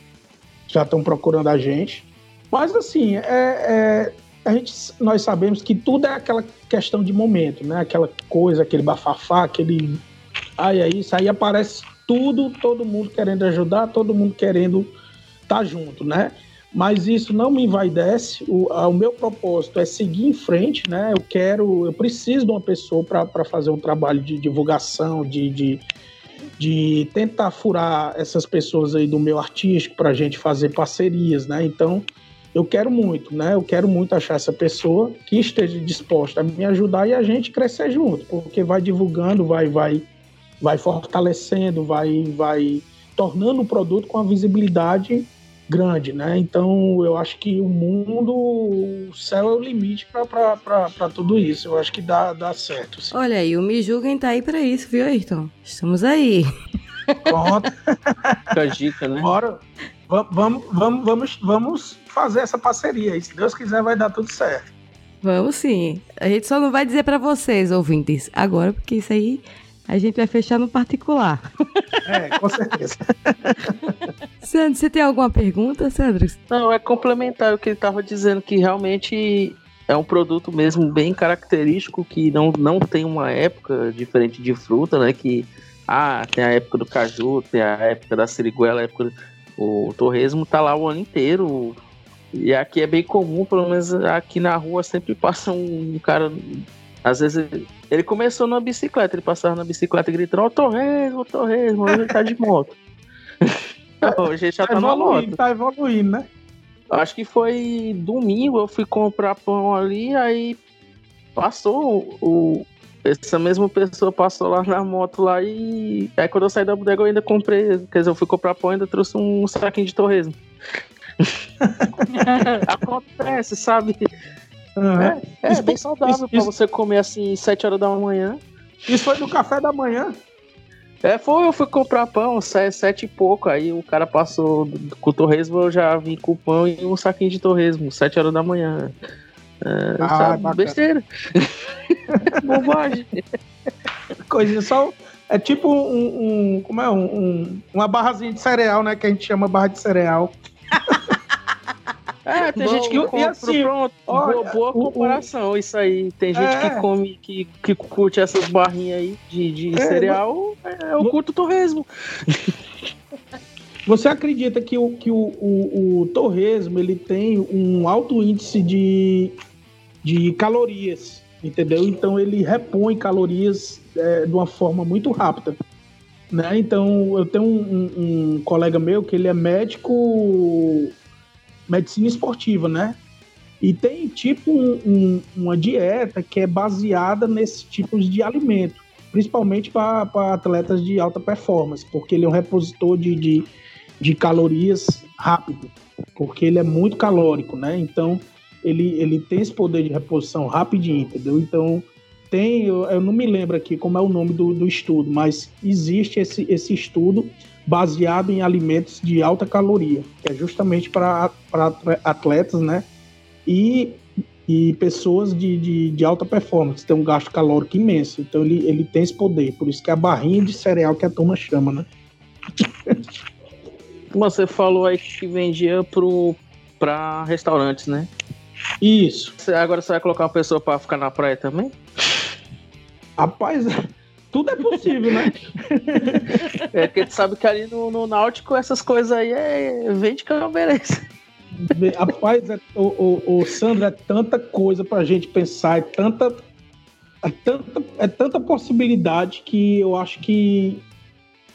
já estão procurando a gente. Mas assim, é, é, a gente, nós sabemos que tudo é aquela questão de momento, né? Aquela coisa, aquele bafafá, aquele. Ai, é isso, aí aparece tudo, todo mundo querendo ajudar, todo mundo querendo tá junto, né? mas isso não me envaidece. O, o meu propósito é seguir em frente, né? Eu quero, eu preciso de uma pessoa para fazer um trabalho de divulgação, de, de, de, tentar furar essas pessoas aí do meu artístico para a gente fazer parcerias, né? Então, eu quero muito, né? Eu quero muito achar essa pessoa que esteja disposta a me ajudar e a gente crescer junto, porque vai divulgando, vai, vai, vai fortalecendo, vai, vai tornando o produto com a visibilidade grande, né? Então eu acho que o mundo, o céu é o limite para tudo isso. Eu acho que dá, dá certo. Sim. Olha aí, o Me Julguem tá aí para isso, viu, Ayrton? Estamos aí. Pronto. Fica dica, né? Bora. Vamos, vamos, vamos, vamos fazer essa parceria aí. Se Deus quiser, vai dar tudo certo. Vamos sim. A gente só não vai dizer para vocês, ouvintes, agora, porque isso aí a gente vai fechar no particular. É, com certeza. Sandro, você tem alguma pergunta, Sandro? Não, é complementar o que ele estava dizendo, que realmente é um produto mesmo bem característico, que não, não tem uma época diferente de fruta, né? Que, ah, tem a época do caju, tem a época da siriguela, a época do... O torresmo tá lá o ano inteiro. E aqui é bem comum, pelo menos aqui na rua sempre passa um cara às vezes ele começou numa bicicleta, ele passava na bicicleta e gritando, ó, oh, torresmo, torresmo, hoje ele tá de moto. hoje ele já tá, tá na moto. Tá evoluindo, né? Acho que foi domingo, eu fui comprar pão ali, aí passou o. Essa mesma pessoa passou lá na moto lá e. Aí quando eu saí da bodega eu ainda comprei. Quer dizer, eu fui comprar pão e ainda trouxe um saquinho de torresmo. Acontece, sabe? Uhum. É, é bem saudável para você comer assim 7 horas da manhã. Isso foi no café da manhã? É, foi, eu fui comprar pão, sete e pouco, aí o cara passou com o torresmo, eu já vim com o pão e um saquinho de torresmo, sete horas da manhã. É, ah, sabe, besteira. Bobagem. Coisa só. É tipo um, um como é? Um, um, uma barrazinha de cereal, né? Que a gente chama barra de cereal. É, tem Bom, gente que compra, assim, pronto, olha, boa, boa comparação o, isso aí. Tem gente é, que come, que, que curte essas barrinhas aí de, de é, cereal, é, eu curto torresmo. Você acredita que, o, que o, o, o, torresmo ele tem um alto índice de, de calorias, entendeu? Então ele repõe calorias é, de uma forma muito rápida. Né? Então eu tenho um, um, um colega meu que ele é médico medicina esportiva, né? E tem tipo um, um, uma dieta que é baseada nesses tipos de alimento, principalmente para atletas de alta performance, porque ele é um repositor de, de, de, calorias rápido, porque ele é muito calórico, né? Então ele, ele tem esse poder de reposição rapidinho, entendeu? Então tem, eu, eu não me lembro aqui como é o nome do, do estudo, mas existe esse, esse estudo baseado em alimentos de alta caloria, que é justamente para atletas, né? E, e pessoas de, de, de, alta performance, tem um gasto calórico imenso. Então ele, ele tem esse poder, por isso que é a barrinha de cereal que a turma chama, né? Você falou aí que vendia para restaurantes, né? Isso. Agora você vai colocar uma pessoa para ficar na praia também? Rapaz, tudo é possível, né? é porque tu sabe que ali no, no Náutico essas coisas aí é eu não mereço. Rapaz, é, o, o, o, Sandro, é tanta coisa pra gente pensar, é tanta, é tanta, é tanta possibilidade que eu acho que,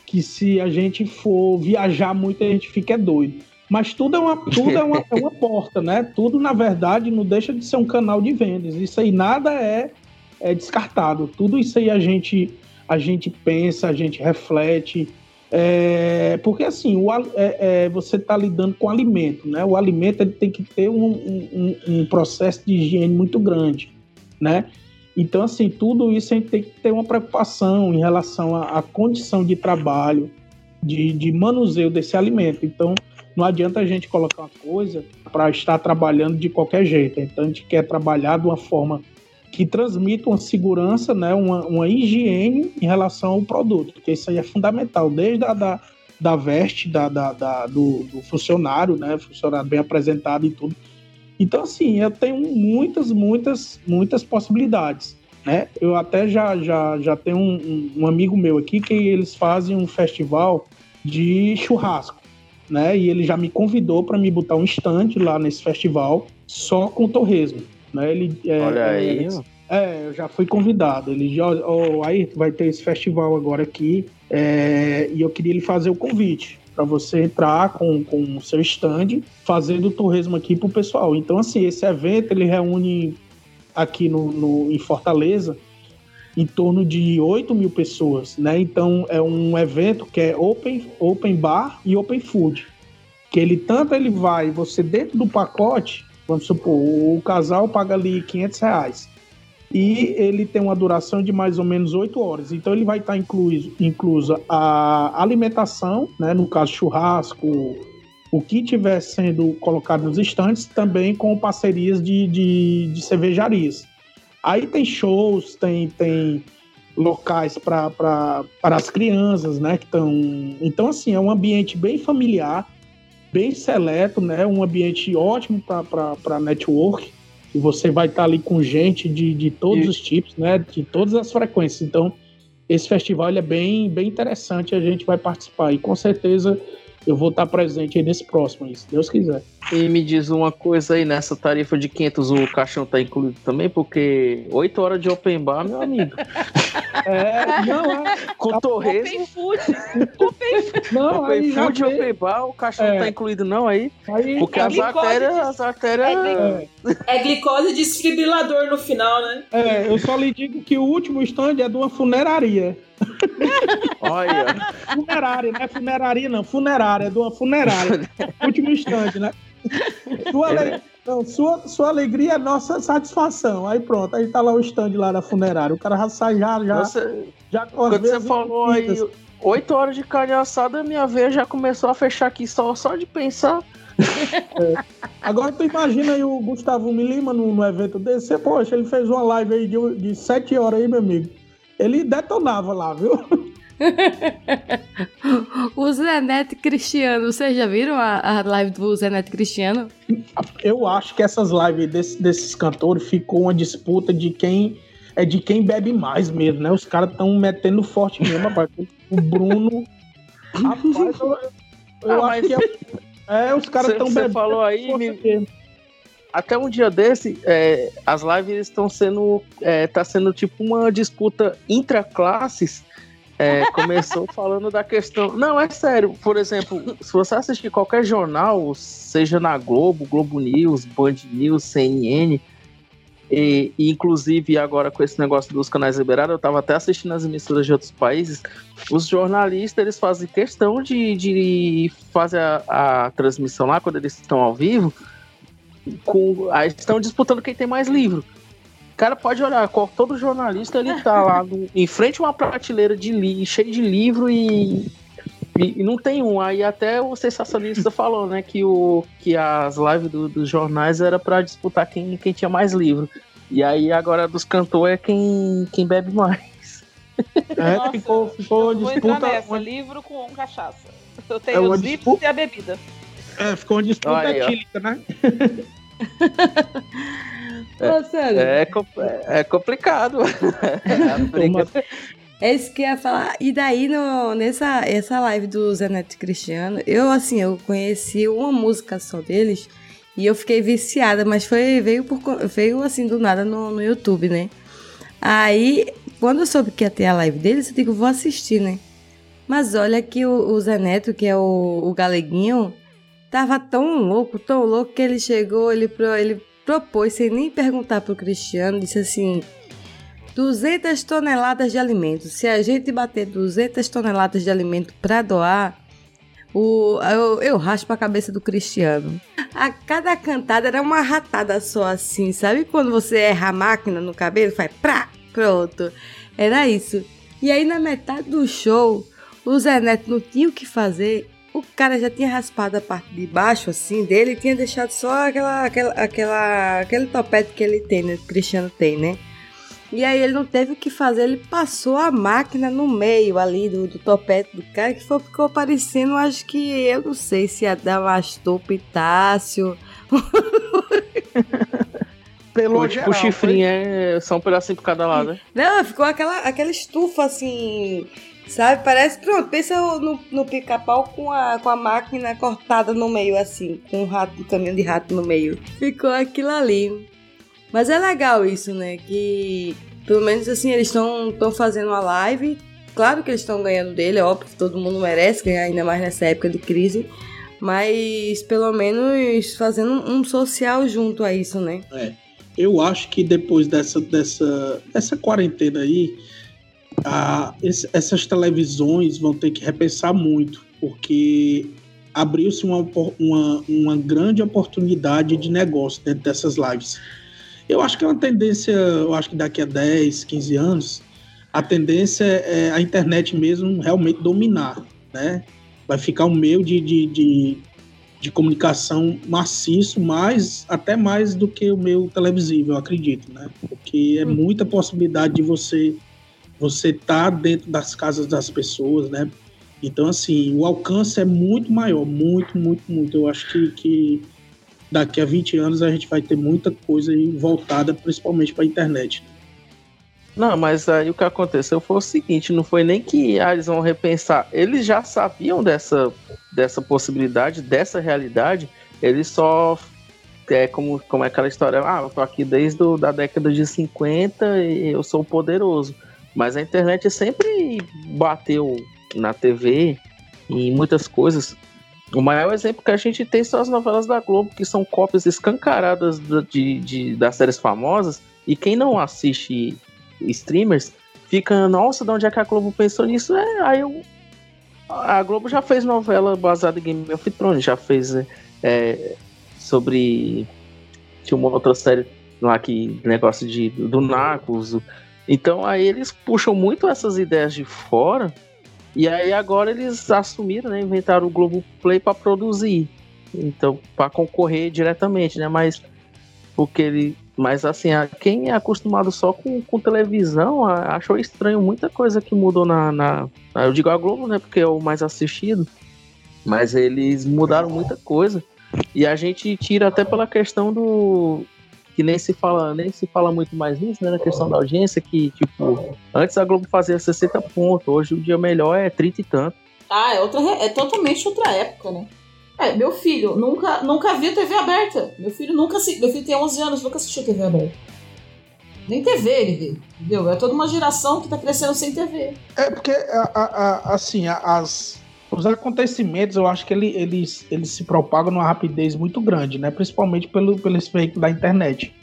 que se a gente for viajar muito, a gente fica doido. Mas tudo é uma, tudo é uma, é uma porta, né? Tudo, na verdade, não deixa de ser um canal de vendas. Isso aí nada é, é descartado. Tudo isso aí a gente, a gente pensa, a gente reflete. É, porque assim, o, é, é, você está lidando com alimento, né? O alimento ele tem que ter um, um, um, processo de higiene muito grande, né? Então, assim, tudo isso a gente tem que ter uma preocupação em relação à, à condição de trabalho, de, de manuseio desse alimento. Então, não adianta a gente colocar uma coisa para estar trabalhando de qualquer jeito. Então a gente quer trabalhar de uma forma que transmita uma segurança, né, uma, uma higiene em relação ao produto, porque isso aí é fundamental, desde a da, da veste da, da, da do, do, funcionário, né, funcionário bem apresentado e tudo. Então, assim, eu tenho muitas, muitas, muitas possibilidades. Né? Eu até já, já, já tenho um, um amigo meu aqui que eles fazem um festival de churrasco né? E ele já me convidou para me botar um stand lá nesse festival só com torresmo, né? Ele, é, Olha é, aí. É, eu já fui convidado. Ele já, oh, aí vai ter esse festival agora aqui é, e eu queria lhe fazer o convite para você entrar com, com o seu stand fazendo torresmo aqui pro pessoal. Então, assim, esse evento ele reúne aqui no, no em Fortaleza em torno de 8 mil pessoas, né? Então é um evento que é open, open bar e open food. Que ele tanto ele vai, você dentro do pacote, vamos supor, o casal paga ali 500 reais. E ele tem uma duração de mais ou menos 8 horas. Então ele vai estar incluído, inclusa a alimentação, né? No caso, churrasco, o que tiver sendo colocado nos estantes, também com parcerias de, de, de cervejarias. Aí tem shows, tem, tem locais para as crianças, né? Que estão. Então, assim, é um ambiente bem familiar, bem seleto, né? Um ambiente ótimo para network. E você vai estar tá ali com gente de, de todos e... os tipos, né? De todas as frequências. Então, esse festival é bem, bem interessante. A gente vai participar. E com certeza eu vou estar presente aí nesse próximo, aí, se Deus quiser. E me diz uma coisa aí, nessa tarifa de 500 o caixão tá incluído também, porque 8 horas de open bar, meu amigo. É, não, é. Com torresmo. Open food. Open food. Não, open food, open bar, o caixão é. tá incluído não aí? aí porque é as, artérias, de... as artérias... É, é glicose de desfibrilador no final, né? É, eu só lhe digo que o último stand é de uma funeraria. Olha. Funerária, não é funeraria, não. Funerária, é de uma funerária. Último instante, né? Sua, ale... não, sua, sua alegria é nossa satisfação. Aí pronto, aí tá lá o stand lá da funerária. O cara já sai já. já, você, já quando você falou aí, oito horas de carne assada, minha veia já começou a fechar aqui só, só de pensar. É. Agora tu imagina aí o Gustavo Milima no, no evento desse. Poxa, ele fez uma live aí de, de sete horas aí, meu amigo ele detonava lá, viu? o Zé Neto Cristiano, vocês já viram a, a live do Zé Neto Cristiano? Eu acho que essas lives desse, desses cantores ficou uma disputa de quem é de quem bebe mais mesmo, né? Os caras estão metendo forte mesmo, rapaz. O Bruno. Rapaz, eu, eu ah, acho mas... que é, é os caras estão bebendo. Você falou aí, me, até um dia desse, é, as lives estão sendo. É, tá sendo tipo uma disputa intra-classes. É, começou falando da questão. Não, é sério. Por exemplo, se você assistir qualquer jornal, seja na Globo, Globo News, Band News, CNN, e, e, inclusive agora com esse negócio dos canais liberados, eu estava até assistindo as emissoras de outros países, os jornalistas eles fazem questão de, de fazer a, a transmissão lá quando eles estão ao vivo com, aí estão disputando quem tem mais livro. Cara pode olhar, todo jornalista ele tá lá no, em frente a uma prateleira de li, cheio de livro e, e, e, não tem um. Aí até o sensacionalista falou, né, que, o, que as lives do, dos jornais era para disputar quem, quem tinha mais livro. E aí agora dos cantores é quem, quem bebe mais. É, Nossa, ficou, ficou disputa. Nessa, livro com cachaça. Eu tenho é os livros disputa... e a bebida. É, ficou uma disputa aí, etílica, né? É, sério. É, é, complicado. É isso que eu ia falar. E daí, no, nessa essa live do Zé Neto Cristiano, eu, assim, eu conheci uma música só deles e eu fiquei viciada, mas foi, veio, por, veio assim, do nada no, no YouTube, né? Aí, quando eu soube que ia ter a live deles, eu digo, vou assistir, né? Mas olha que o, o Zé Neto, que é o, o galeguinho, tava tão louco, tão louco que ele chegou, ele, ele propôs, sem nem perguntar pro Cristiano, disse assim: 200 toneladas de alimento. Se a gente bater 200 toneladas de alimento para doar, o, eu, eu raspo a cabeça do Cristiano. A cada cantada era uma ratada só assim, sabe? Quando você erra a máquina no cabelo, faz prá, pronto. Era isso. E aí na metade do show, o Zé Neto não tinha o que fazer. O cara já tinha raspado a parte de baixo assim dele e tinha deixado só aquela, aquela, aquela, aquele topete que ele tem, né? O Cristiano tem, né? E aí ele não teve o que fazer, ele passou a máquina no meio ali do, do topete do cara, que foi, ficou parecendo, acho que, eu não sei se a Damastor Pitácio. Pelo tipo, geral, o chifrinho foi... é só um pedacinho por cada lado, né? Não, ficou aquela, aquela estufa assim, sabe? Parece, pronto, pensa no, no pica-pau com a, com a máquina cortada no meio, assim, com um rato, um caminhão de rato no meio. Ficou aquilo ali. Mas é legal isso, né? Que pelo menos assim eles estão fazendo uma live. Claro que eles estão ganhando dele, é óbvio todo mundo merece ganhar, ainda mais nessa época de crise. Mas pelo menos fazendo um social junto a isso, né? É. Eu acho que depois dessa, dessa, dessa quarentena aí, a, essas televisões vão ter que repensar muito, porque abriu-se uma, uma, uma grande oportunidade de negócio dentro dessas lives. Eu acho que é uma tendência, eu acho que daqui a 10, 15 anos, a tendência é a internet mesmo realmente dominar, né? Vai ficar um meio de, de, de, de comunicação maciço, mais, até mais do que o meio televisivo, eu acredito, né? Porque é muita possibilidade de você você estar tá dentro das casas das pessoas, né? Então, assim, o alcance é muito maior, muito, muito, muito. Eu acho que, que daqui a 20 anos a gente vai ter muita coisa voltada principalmente para a internet. Não, mas aí o que aconteceu foi o seguinte, não foi nem que eles vão repensar, eles já sabiam dessa, dessa possibilidade, dessa realidade, eles só é como, como é aquela história, ah, eu tô aqui desde a da década de 50 e eu sou poderoso. Mas a internet sempre bateu na TV e muitas coisas o maior exemplo que a gente tem são as novelas da Globo, que são cópias escancaradas de, de, das séries famosas. E quem não assiste streamers fica, nossa, de onde é que a Globo pensou nisso? É, aí eu, a Globo já fez novela baseada em Game of Thrones, já fez é, sobre. Tinha uma outra série lá que negócio de, do Narcos. Então aí eles puxam muito essas ideias de fora e aí agora eles assumiram, né? Inventaram o Globo Play para produzir. Então, para concorrer diretamente, né? Mas porque ele. Mas assim, quem é acostumado só com, com televisão achou estranho muita coisa que mudou na, na. Eu digo a Globo, né? Porque é o mais assistido. Mas eles mudaram muita coisa. E a gente tira até pela questão do, que nem se fala, nem se fala muito mais nisso, né? Na questão da audiência, que, tipo, antes a Globo fazia 60 pontos, hoje o dia melhor é 30 e tanto. Ah, é, outra, é totalmente outra época, né? É, meu filho nunca, nunca viu TV aberta. Meu filho nunca Meu filho tem 11 anos, nunca assistiu TV aberta. Nem TV ele vê, entendeu? É toda uma geração que tá crescendo sem TV. É porque, a, a, a, assim, as, os acontecimentos, eu acho que ele, eles, eles se propagam numa rapidez muito grande, né? Principalmente pelo, pelo efeito da internet.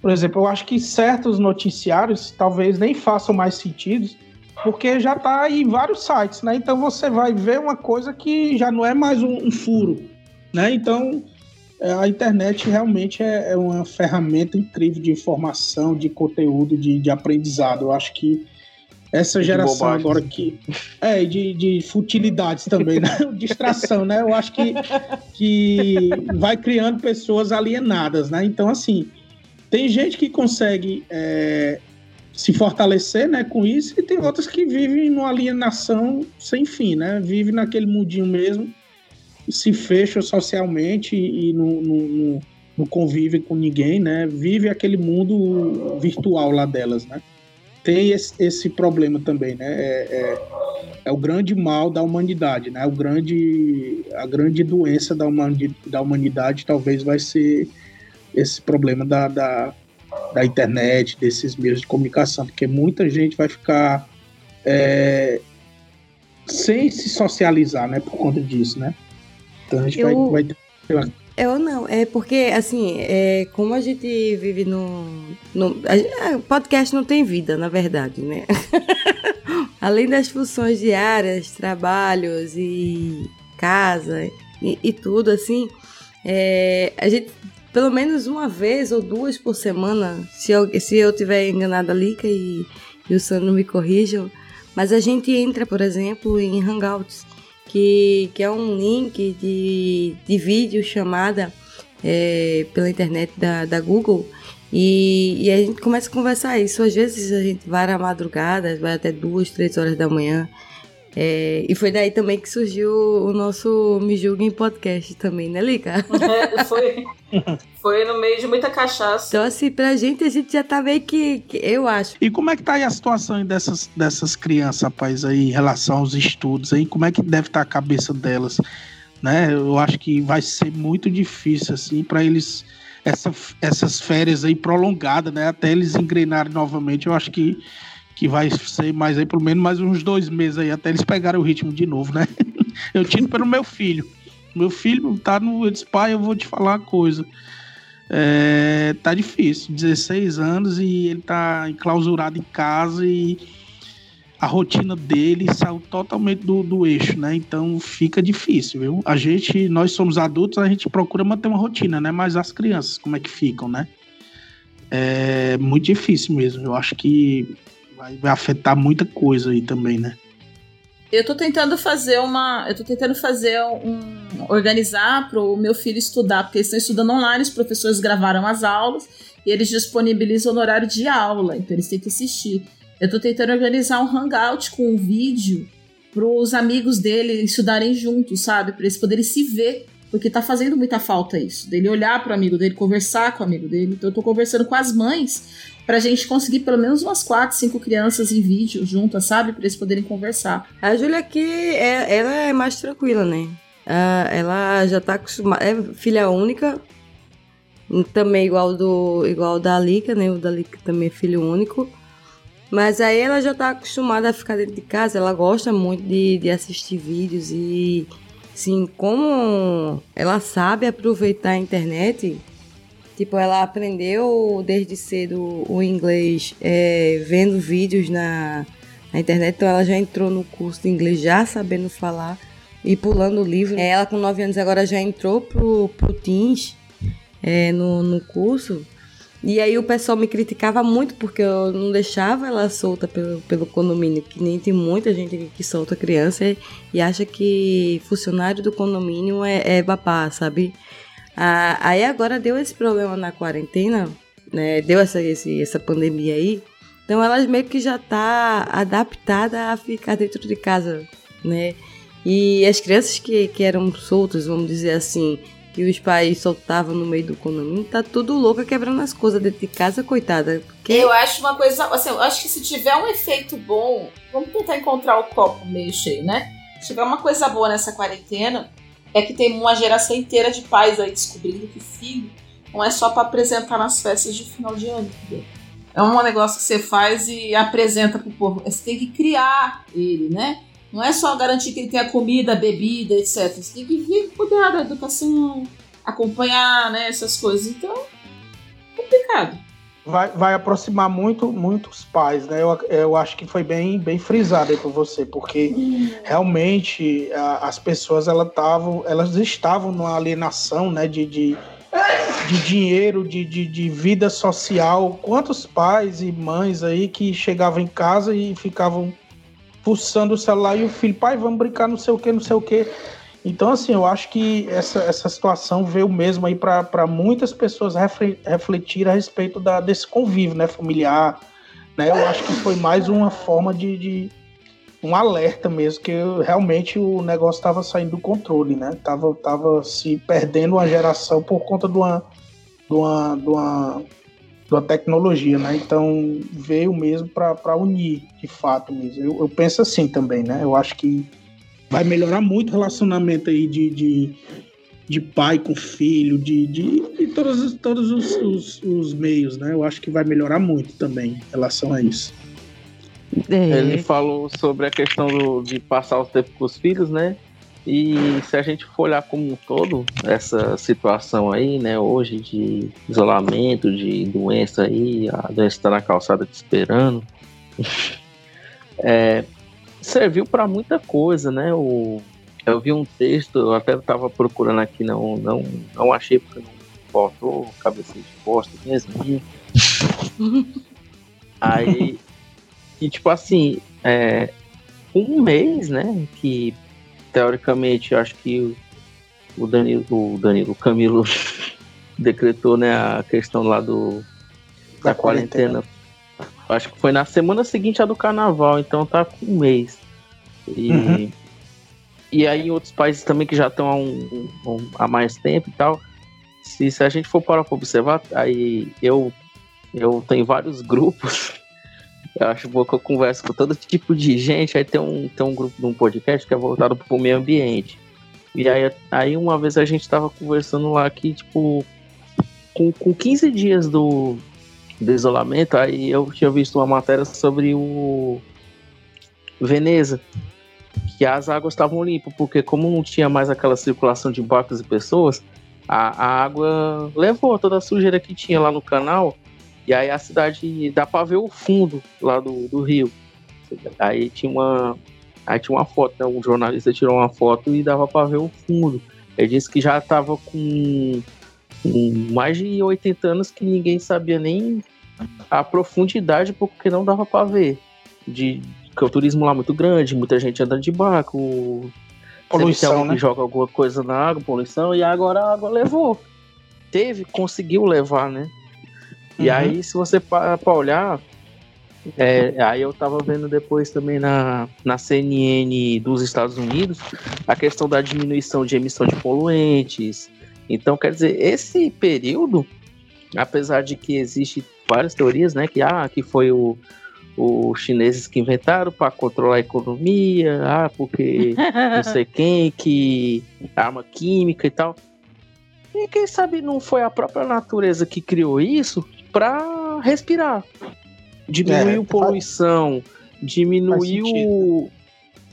Por exemplo, eu acho que certos noticiários talvez nem façam mais sentido, porque já está em vários sites, né? Então você vai ver uma coisa que já não é mais um, um furo, né? Então é, a internet realmente é, é, uma ferramenta incrível de informação, de conteúdo, de, de aprendizado. Eu acho que essa geração agora que. É, de, de futilidades também, né? Distração, né? Eu acho que, que vai criando pessoas alienadas, né? Então, assim, tem gente que consegue é, se fortalecer né, com isso e tem outras que vivem numa alienação sem fim, né? Vive naquele mundinho mesmo, se fecha socialmente e, e não, não, não convive com ninguém, né? Vive aquele mundo virtual lá delas, né? Tem esse, esse problema também, né? É, é, é, o grande mal da humanidade, né? O grande, a grande doença da, humani da humanidade talvez vai ser esse problema da, da, da, internet, desses meios de comunicação, porque muita gente vai ficar é, sem se socializar, né? Por conta disso, né? Então a gente Eu... vai, vai Eu não, é porque, assim, é, como a gente vive no. no a, podcast não tem vida, na verdade, né? Além das funções diárias, trabalhos e casa e, e tudo, assim, é, a gente, pelo menos uma vez ou duas por semana, se eu, se eu tiver enganado a Lica e, e o Sandro me corrijam, mas a gente entra, por exemplo, em Hangouts que, que é um link de, de vídeo chamada é, pela internet da, da Google. E, e, a gente começa a conversar isso. Às vezes a gente vai à madrugada, vai até duas, três horas da manhã. É, e foi daí também que surgiu o nosso Me Julguem podcast também, né, Lica? É, foi, foi no meio de muita cachaça. Então, assim, pra gente, a gente já tá meio que, que, eu acho. E como é que tá aí a situação dessas, dessas crianças, rapaz, aí, em relação aos estudos aí? Como é que deve estar tá a cabeça delas? Né? Eu acho que vai ser muito difícil, assim, para eles... Essa, essas férias aí prolongadas, né? Até eles engrenarem novamente, eu acho que que vai ser mais aí, pelo menos mais uns dois meses aí, até eles pegarem o ritmo de novo, né? Eu tiro pelo meu filho. Meu filho tá no. Eu disse, pai, eu vou te falar uma coisa. É, tá difícil, 16 anos e ele tá enclausurado em casa e a rotina dele saiu totalmente do, do eixo, né? Então fica difícil, viu? A gente, nós somos adultos, a gente procura manter uma rotina, né? Mas as crianças, como é que ficam, né? É muito difícil mesmo. Eu acho que vai, afetar muita coisa aí também, né? Eu tô tentando fazer uma. Eu tô tentando fazer um. organizar para o meu filho estudar, porque eles estão estudando online, os professores gravaram as aulas e eles disponibilizam no horário de aula, então eles têm que assistir. Eu tô tentando organizar um hangout com um vídeo para os amigos dele estudarem juntos, sabe? Para eles poderem se ver, porque tá fazendo muita falta isso. Dele olhar para o amigo dele, conversar com o amigo dele. Então eu tô conversando com as mães pra gente conseguir pelo menos umas quatro, cinco crianças em vídeo juntas, sabe? Pra eles poderem conversar. A Júlia aqui, é, ela é mais tranquila, né? Uh, ela já tá acostumada, é filha única, também igual do igual da Alica, né? O da Alica também é filho único. Mas aí ela já tá acostumada a ficar dentro de casa, ela gosta muito de, de assistir vídeos e sim, como ela sabe aproveitar a internet, Tipo, ela aprendeu desde cedo o inglês é, vendo vídeos na, na internet, então ela já entrou no curso de inglês já sabendo falar e pulando o livro. Ela com 9 anos agora já entrou pro, pro Teams é, no, no curso. E aí o pessoal me criticava muito porque eu não deixava ela solta pelo, pelo condomínio, que nem tem muita gente que solta criança e, e acha que funcionário do condomínio é, é babá, sabe? Ah, aí agora deu esse problema na quarentena, né? Deu essa, esse, essa pandemia aí. Então ela meio que já tá adaptada a ficar dentro de casa, né? E as crianças que, que eram soltas, vamos dizer assim, que os pais soltavam no meio do condomínio, tá tudo louca quebrando as coisas dentro de casa, coitada. Porque... Eu acho uma coisa, assim, eu acho que se tiver um efeito bom, vamos tentar encontrar o copo meio cheio, né? Se tiver uma coisa boa nessa quarentena, é que tem uma geração inteira de pais aí descobrindo que filho não é só para apresentar nas festas de final de ano, entendeu? É um negócio que você faz e apresenta pro povo. Você tem que criar ele, né? Não é só garantir que ele tenha comida, bebida, etc. Você tem que vir cuidar da educação, acompanhar, né, essas coisas. Então, complicado vai, vai aproximar muito muitos pais, né? Eu, eu acho que foi bem, bem frisado aí por você, porque realmente a, as pessoas elas, tavam, elas estavam numa alienação né, de, de, de dinheiro, de, de, de vida social. Quantos pais e mães aí que chegavam em casa e ficavam pulsando o celular e o filho, pai, vamos brincar, não sei o que, não sei o que. Então, assim, eu acho que essa, essa situação veio mesmo aí para muitas pessoas refletir a respeito da, desse convívio né, familiar. Né? Eu acho que foi mais uma forma de, de um alerta mesmo, que realmente o negócio estava saindo do controle, né? Tava, tava se perdendo uma geração por conta de uma, de uma, de uma, de uma tecnologia, né? Então veio mesmo para unir, de fato mesmo. Eu, eu penso assim também, né? Eu acho que vai melhorar muito o relacionamento aí de, de, de pai com filho, de, de, de todos, todos os, os, os, meios, né? Eu acho que vai melhorar muito também em relação a isso. É. Ele falou sobre a questão do, de passar o tempo com os filhos, né? E se a gente for olhar como um todo, essa situação aí, né, hoje de isolamento, de doença aí, a doença está na calçada te esperando, é, serviu para muita coisa, né? O, eu vi um texto, eu até estava procurando aqui, não, não, não achei porque não faltou, cabeça de bosta mesmo. aí, e tipo assim, é, um mês, né, que teoricamente, eu acho que o Danilo, o Danilo Camilo decretou né, a questão lá do da, da quarentena. quarentena. Acho que foi na semana seguinte a do carnaval, então tá com um mês. E, uhum. e aí em outros países também que já estão há, um, um, há mais tempo e tal. Se, se a gente for parar para observar, aí eu, eu tenho vários grupos eu acho boa que eu converso com todo tipo de gente. Aí tem um, tem um grupo de um podcast que é voltado para o meio ambiente. E aí, aí uma vez a gente estava conversando lá que, tipo, com, com 15 dias do, do isolamento, aí eu tinha visto uma matéria sobre o Veneza, que as águas estavam limpas, porque como não tinha mais aquela circulação de barcos e pessoas, a, a água levou toda a sujeira que tinha lá no canal e aí a cidade dá pra ver o fundo lá do, do rio. Aí tinha uma. Aí tinha uma foto, né? Um jornalista tirou uma foto e dava pra ver o fundo. Ele disse que já tava com, com mais de 80 anos que ninguém sabia nem a profundidade porque não dava para ver. De que o turismo lá é muito grande, muita gente andando de barco, poluição, né? joga alguma coisa na água, poluição, e agora a água levou. Teve, conseguiu levar, né? E uhum. aí, se você para pra olhar, é, aí eu tava vendo depois também na, na CNN dos Estados Unidos a questão da diminuição de emissão de poluentes. Então, quer dizer, esse período, apesar de que existe várias teorias, né, que ah, que foi o os chineses que inventaram para controlar a economia, ah, porque não sei quem que arma química e tal. E quem sabe não foi a própria natureza que criou isso para respirar. Diminuiu é, poluição, diminuiu.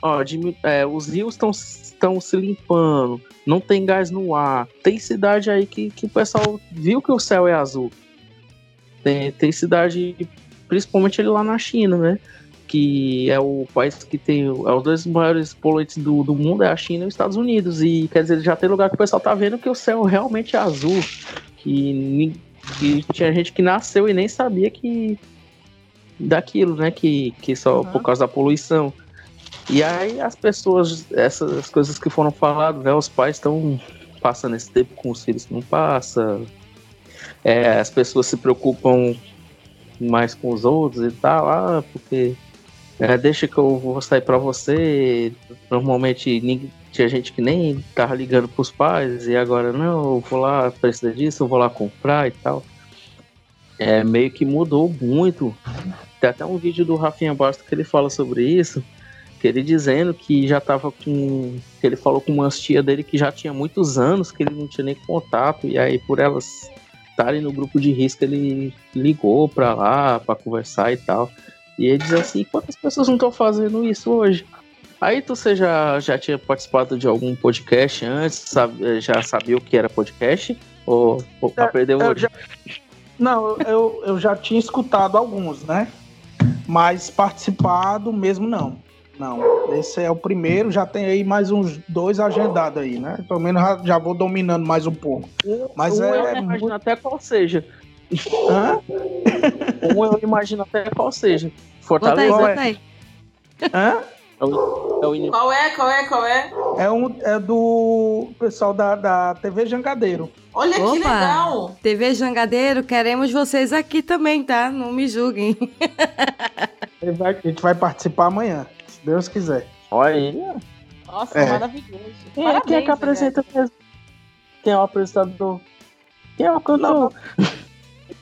Ó, é, os rios estão se limpando, não tem gás no ar. Tem cidade aí que, que o pessoal viu que o céu é azul. Tem, tem cidade, principalmente ali lá na China, né? Que é o país que tem. É os dois maiores poluentes do, do mundo, é a China e os Estados Unidos. E quer dizer, já tem lugar que o pessoal tá vendo que o céu realmente é azul. Que que tinha gente que nasceu e nem sabia que daquilo, né? Que, que só uhum. por causa da poluição. E aí as pessoas, essas coisas que foram faladas, né? Os pais estão passando esse tempo com os filhos que não passa. É, as pessoas se preocupam mais com os outros e tal, ah, porque é, deixa que eu vou sair para você. Normalmente ninguém, tinha gente que nem tava ligando pros pais e agora não, eu vou lá, precisa disso, eu vou lá comprar e tal. É, meio que mudou muito. Tem até um vídeo do Rafinha Basta que ele fala sobre isso, que ele dizendo que já tava com. que ele falou com uma tia dele que já tinha muitos anos, que ele não tinha nem contato, e aí por elas estarem no grupo de risco, ele ligou pra lá pra conversar e tal. E ele diz assim, quantas pessoas não estão fazendo isso hoje? Aí tu você já, já tinha participado de algum podcast antes, sabe, já sabia o que era podcast? Ou, ou é, aprendeu hoje? Já, não, eu, eu já tinha escutado alguns, né? Mas participado mesmo não. Não, esse é o primeiro, já tem aí mais uns dois agendados aí, né? Pelo menos já, já vou dominando mais um pouco. Mas um é. Eu imagino até qual seja. Hã? um eu imagino até qual seja. Fortaleza. Bota aí, bota aí. Hã? É o, é qual é? Qual é? Qual é? É, um, é do pessoal da, da TV Jangadeiro. Olha Opa, que legal! TV Jangadeiro, queremos vocês aqui também, tá? Não me julguem. A gente vai participar amanhã, Deus quiser. Olha aí. Nossa, é. maravilhoso. Quem, Parabéns, quem é que apresenta mesmo? Quem é o apresentador? Quem é o cantor?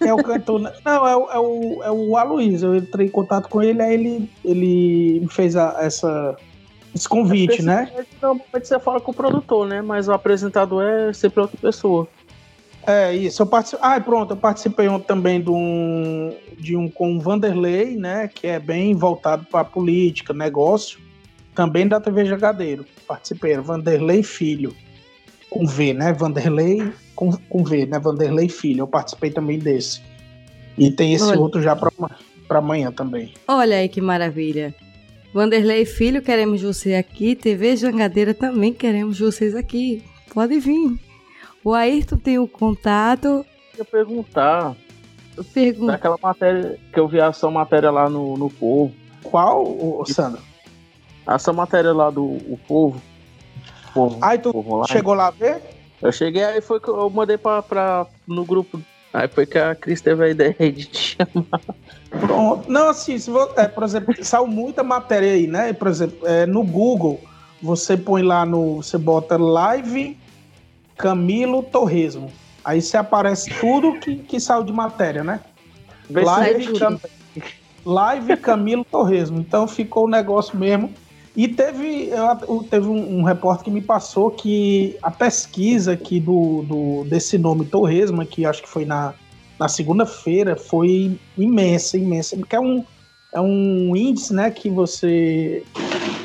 é o cantor. Não, é o, é o, é o Aloysio. Eu entrei em contato com ele, aí ele, ele me fez a, essa, esse convite, né? Normalmente você fala com o produtor, né? Mas o apresentador é sempre outra pessoa. É, isso. Eu participei. Ah, pronto, eu participei também de um, de um com o Vanderlei, né? Que é bem voltado para política, negócio. também da TV Jangadeiro. Participei, Vanderlei Filho, com V, né? Vanderlei com, com V, né? Vanderlei Filho. Eu participei também desse. E tem esse Olha. outro já pra amanhã também. Olha aí que maravilha. Vanderlei Filho, queremos você aqui. TV Jangadeira também queremos vocês aqui. Pode vir. O Ayrton tem o contato. Eu ia perguntar Pergunta. daquela matéria que eu vi essa matéria lá no, no Povo. Qual, ô, Sandro? Essa matéria lá do o Povo. Povo, Aí tu Povo lá. chegou lá a ver? Eu cheguei aí foi que eu mandei pra, pra, no grupo. Aí foi que a Cris teve a ideia de te chamar. Pronto. Não, assim, se vo- é, por exemplo, saiu muita matéria aí, né? Por exemplo, é, no Google, você põe lá no. Você bota live Camilo Torresmo. Aí você aparece tudo que, que saiu de matéria, né? Se Live. Cam... live Camilo Torresmo. Então ficou o negócio mesmo. E teve, eu- teve um, um repórter que me passou que a pesquisa aqui do, do, desse nome Torresmo, que acho que foi na, na segunda-feira, foi imensa, imensa. Porque é um, é um índice né, que você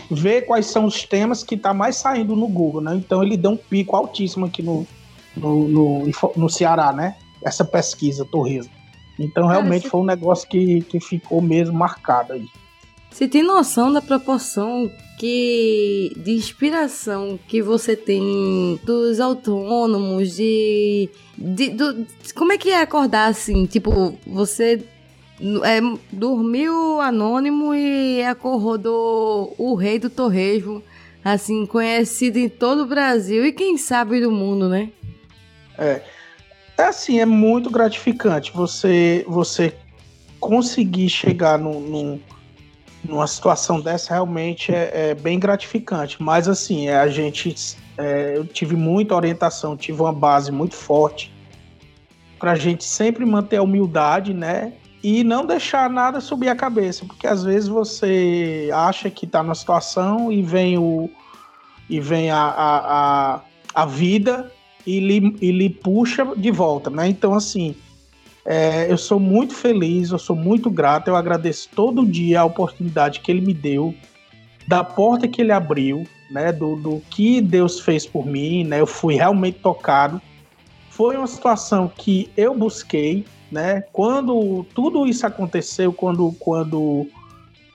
vê quais são os temas que tá mais saindo no Google. Né? Então ele deu um pico altíssimo aqui no, no, no, no Ceará, né? Essa pesquisa Torresmo. Então realmente foi um negócio que, que ficou mesmo marcado aí. Você tem noção da proporção que de inspiração que você tem dos autônomos, de, de- do- como é que é acordar assim? Tipo, você é, dormiu anônimo e acordou o rei do torresmo, assim, conhecido em todo o Brasil e quem sabe do mundo, né? É assim, é muito gratificante você você conseguir chegar num, num- numa situação dessa realmente é, é bem gratificante. Mas assim, é, a gente é, eu tive muita orientação, tive uma base muito forte para gente sempre manter a humildade, né? E não deixar nada subir a cabeça, porque às vezes você acha que está numa situação e vem o e vem a, a, a, a vida e lhe, e lhe puxa de volta, né? Então, assim, é, eu sou muito feliz, eu sou muito grato, eu agradeço todo dia a oportunidade que ele me deu, da porta que ele abriu, né? Do, do que Deus fez por mim, né? Eu fui realmente tocado. Foi uma situação que eu busquei, né? Quando tudo isso aconteceu, quando, quando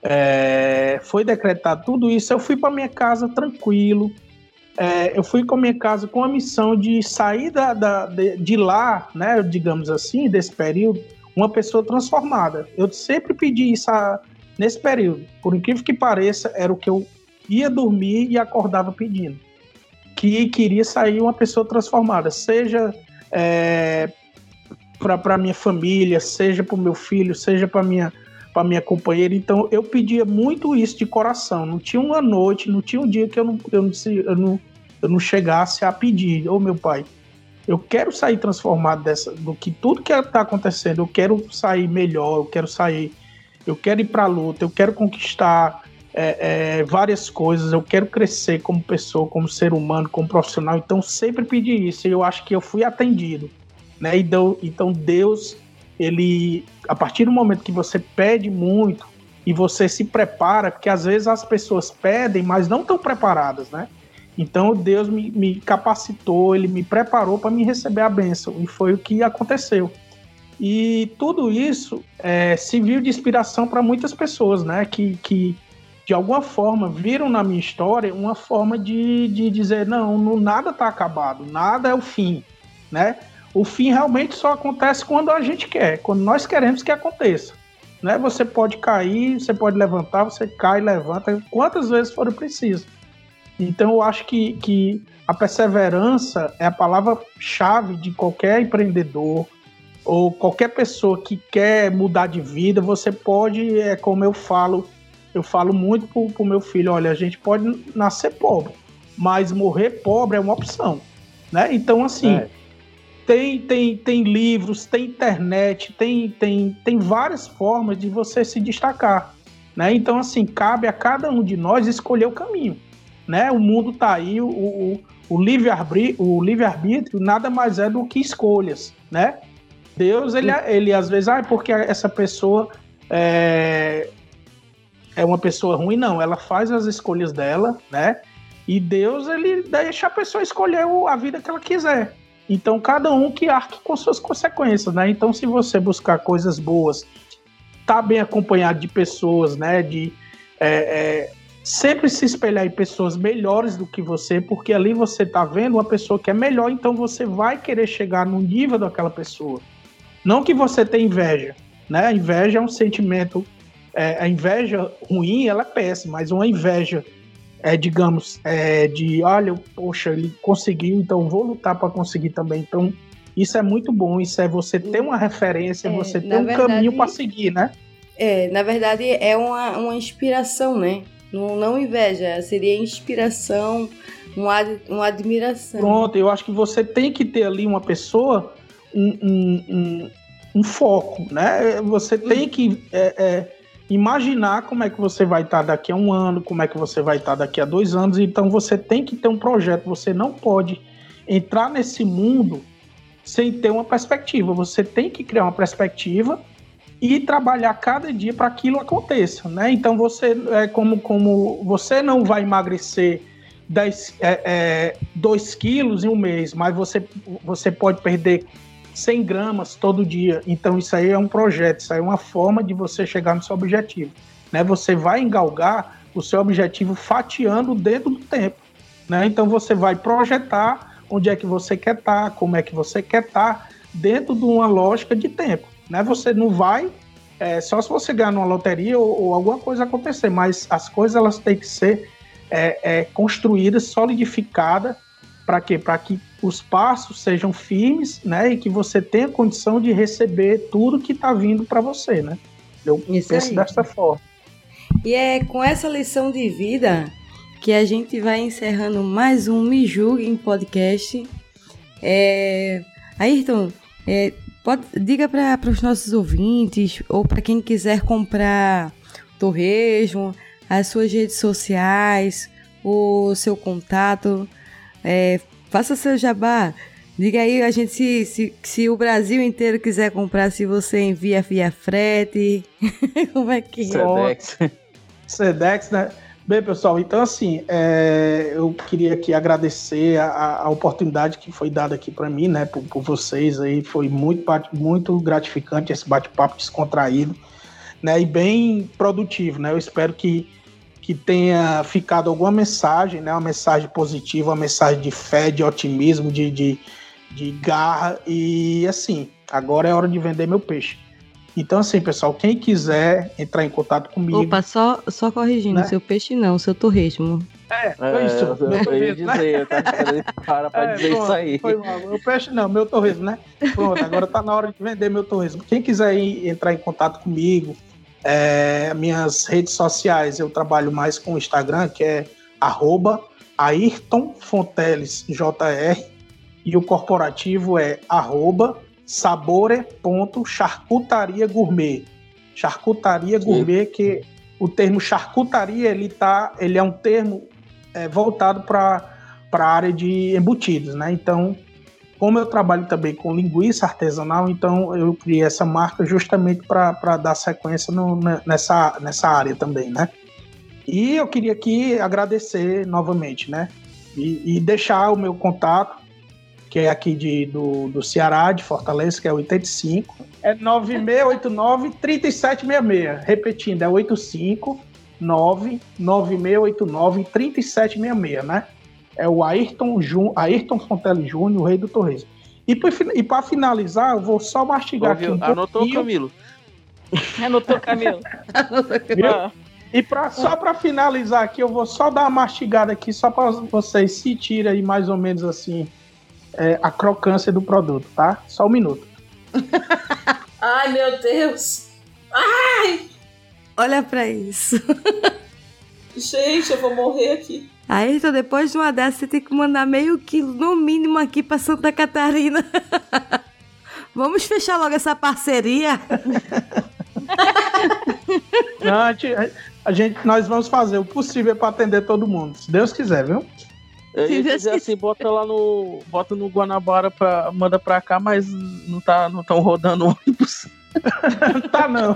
é, foi decretado tudo isso, eu fui para minha casa tranquilo, é, eu fui com a minha casa com a missão de sair da, da- de, de lá, né, digamos assim, desse período, uma pessoa transformada. Eu sempre pedi isso a- nesse período. Por incrível que pareça, era o que eu ia dormir e acordava pedindo. Que queria sair uma pessoa transformada, seja é, para minha família, seja para o meu filho, seja para minha para minha companheira. Então eu pedia muito isso de coração. Não tinha uma noite, não tinha um dia que eu não, eu não, eu não, eu não chegasse a pedir, ô meu pai, eu quero sair transformado dessa, do que tudo que está acontecendo. Eu quero sair melhor, eu quero sair, eu quero ir para a luta, eu quero conquistar é, é, várias coisas, eu quero crescer como pessoa, como ser humano, como profissional. Então sempre pedi isso e eu acho que eu fui atendido, né? Então, então Deus ele a partir do momento que você pede muito e você se prepara, porque às vezes as pessoas pedem, mas não estão preparadas, né? Então Deus me, me capacitou, ele me preparou para me receber a bênção, e foi o que aconteceu. E tudo isso é, serviu de inspiração para muitas pessoas, né? Que, que de alguma forma viram na minha história uma forma de, de dizer: não, não nada está acabado, nada é o fim, né? O fim realmente só acontece quando a gente quer, quando nós queremos que aconteça. Né? Você pode cair, você pode levantar, você cai, levanta, quantas vezes for preciso. Então eu acho que, que a perseverança é a palavra-chave de qualquer empreendedor ou qualquer pessoa que quer mudar de vida. Você pode, é como eu falo, eu falo muito pro, pro meu filho, olha, a gente pode nascer pobre, mas morrer pobre é uma opção. Né? Então, assim, É. tem, tem, tem livros, tem internet, tem, tem, tem várias formas de você se destacar. Né? Então, assim, cabe a cada um de nós escolher o caminho. Né? O mundo está aí, o, o, o livre-arbítrio livre nada mais é do que escolhas. Né? Deus, ele, ele às vezes, ah, porque essa pessoa é, é uma pessoa ruim, não. Ela faz as escolhas dela, né? E Deus, ele deixa a pessoa escolher a vida que ela quiser. Então, cada um que arque com suas consequências, né? Então, se você buscar coisas boas, tá bem acompanhado de pessoas, né? De é, é, sempre se espelhar em pessoas melhores do que você, porque ali você tá vendo uma pessoa que é melhor, então você vai querer chegar no nível daquela pessoa. Não que você tenha inveja, né? A inveja é um sentimento, é, a inveja ruim, ela é péssima, mas uma inveja é, digamos, é, de olha, poxa, ele conseguiu, então vou lutar para conseguir também. Então, isso é muito bom, isso é você ter uma referência, é, você ter um verdade, caminho para seguir, né? É, na verdade é uma, uma inspiração, né? Não, não inveja, seria inspiração, uma, uma admiração. Pronto, eu acho que você tem que ter ali uma pessoa, um, um, um, um foco, né? Você tem que é, é, imaginar como é que você vai estar daqui a um ano, como é que você vai estar daqui a dois anos. Então você tem que ter um projeto. Você não pode entrar nesse mundo sem ter uma perspectiva. Você tem que criar uma perspectiva e trabalhar cada dia para aquilo aconteça, né? Então você é como como você não vai emagrecer 10, é, é, 2 quilos em um mês, mas você, você pode perder 100 gramas todo dia. Então isso aí é um projeto, isso aí é uma forma de você chegar no seu objetivo. Né? Você vai engalgar o seu objetivo fatiando dentro do tempo. Né? Então você vai projetar onde é que você quer estar, tá, como é que você quer estar, tá, dentro de uma lógica de tempo. Né? Você não vai é, só se você ganhar numa loteria ou, ou, alguma coisa acontecer, mas as coisas elas têm que ser é, é, construídas, solidificadas, para quê? Para que os passos sejam firmes, né? E que você tenha condição de receber tudo que está vindo para você, né? Eu Isso penso aí. desta forma. E é com essa lição de vida que a gente vai encerrando mais um Me Julgue em podcast. É... Ayrton, é, pode, diga para os nossos ouvintes ou para quem quiser comprar torresmo, as suas redes sociais, o seu contato. É, Faça seu jabá. Diga aí a gente se, se, se o Brasil inteiro quiser comprar, se você envia via frete. Como é que é? Sedex. Sedex, né? Bem, pessoal, então assim, é, eu queria aqui agradecer a, a oportunidade que foi dada aqui para mim, né, por, por, vocês aí, foi muito, muito gratificante esse bate-papo descontraído, né, e bem produtivo, né, eu espero que que tenha ficado alguma mensagem, né? Uma mensagem positiva, uma mensagem de fé, de otimismo, de, de, de garra. E assim, agora é hora de vender meu peixe. Então, assim, pessoal, quem quiser entrar em contato comigo. Opa, só, só corrigindo, né? seu peixe não, seu torresmo. É, foi isso. É, eu, eu ia dizer, eu tava para pra é, dizer pronto, isso aí. Foi mal. Meu peixe não, meu torresmo, né? Pronto, agora tá na hora de vender meu torresmo. Quem quiser ir, entrar em contato comigo, é, minhas redes sociais, eu trabalho mais com o Instagram, que é arroba Ayrton Fonteles JR, e o corporativo é arroba sabore.charcutaria gourmet. Charcutaria gourmet, que o termo charcutaria, ele, tá, ele é um termo é, voltado para a área de embutidos, né? Então, como eu trabalho também com linguiça artesanal, então eu criei essa marca justamente para dar sequência no, nessa, nessa área também, né? E eu queria aqui agradecer novamente, né? E, e deixar o meu contato, que é aqui de, do, do Ceará, de Fortaleza, que é 85, é 9689-3766. Repetindo, é 859 9689 3766, né? É o Ayrton, Jun, Ayrton Fontelli Júnior, o rei do torresmo. E, para finalizar, eu vou só mastigar aqui um Anotou, pouquinho. Camilo. Anotou, Camilo. Anotou, E pra, só para finalizar aqui, eu vou só dar uma mastigada aqui, só para vocês se tirem aí mais ou menos assim é, a crocância do produto, tá? Só um minuto. Ai, meu Deus! Ai! Olha para isso. Gente, eu vou morrer aqui. Aí, então, depois de uma dessas, você tem que mandar meio quilo, no mínimo, aqui para Santa Catarina. Vamos fechar logo essa parceria? Não, a gente, a gente, nós vamos fazer o possível para atender todo mundo, se Deus quiser, viu? Eu ia dizer assim, bota lá no. Bota no Guanabara pra. Manda pra cá, mas não tá, não estão rodando ônibus. tá não.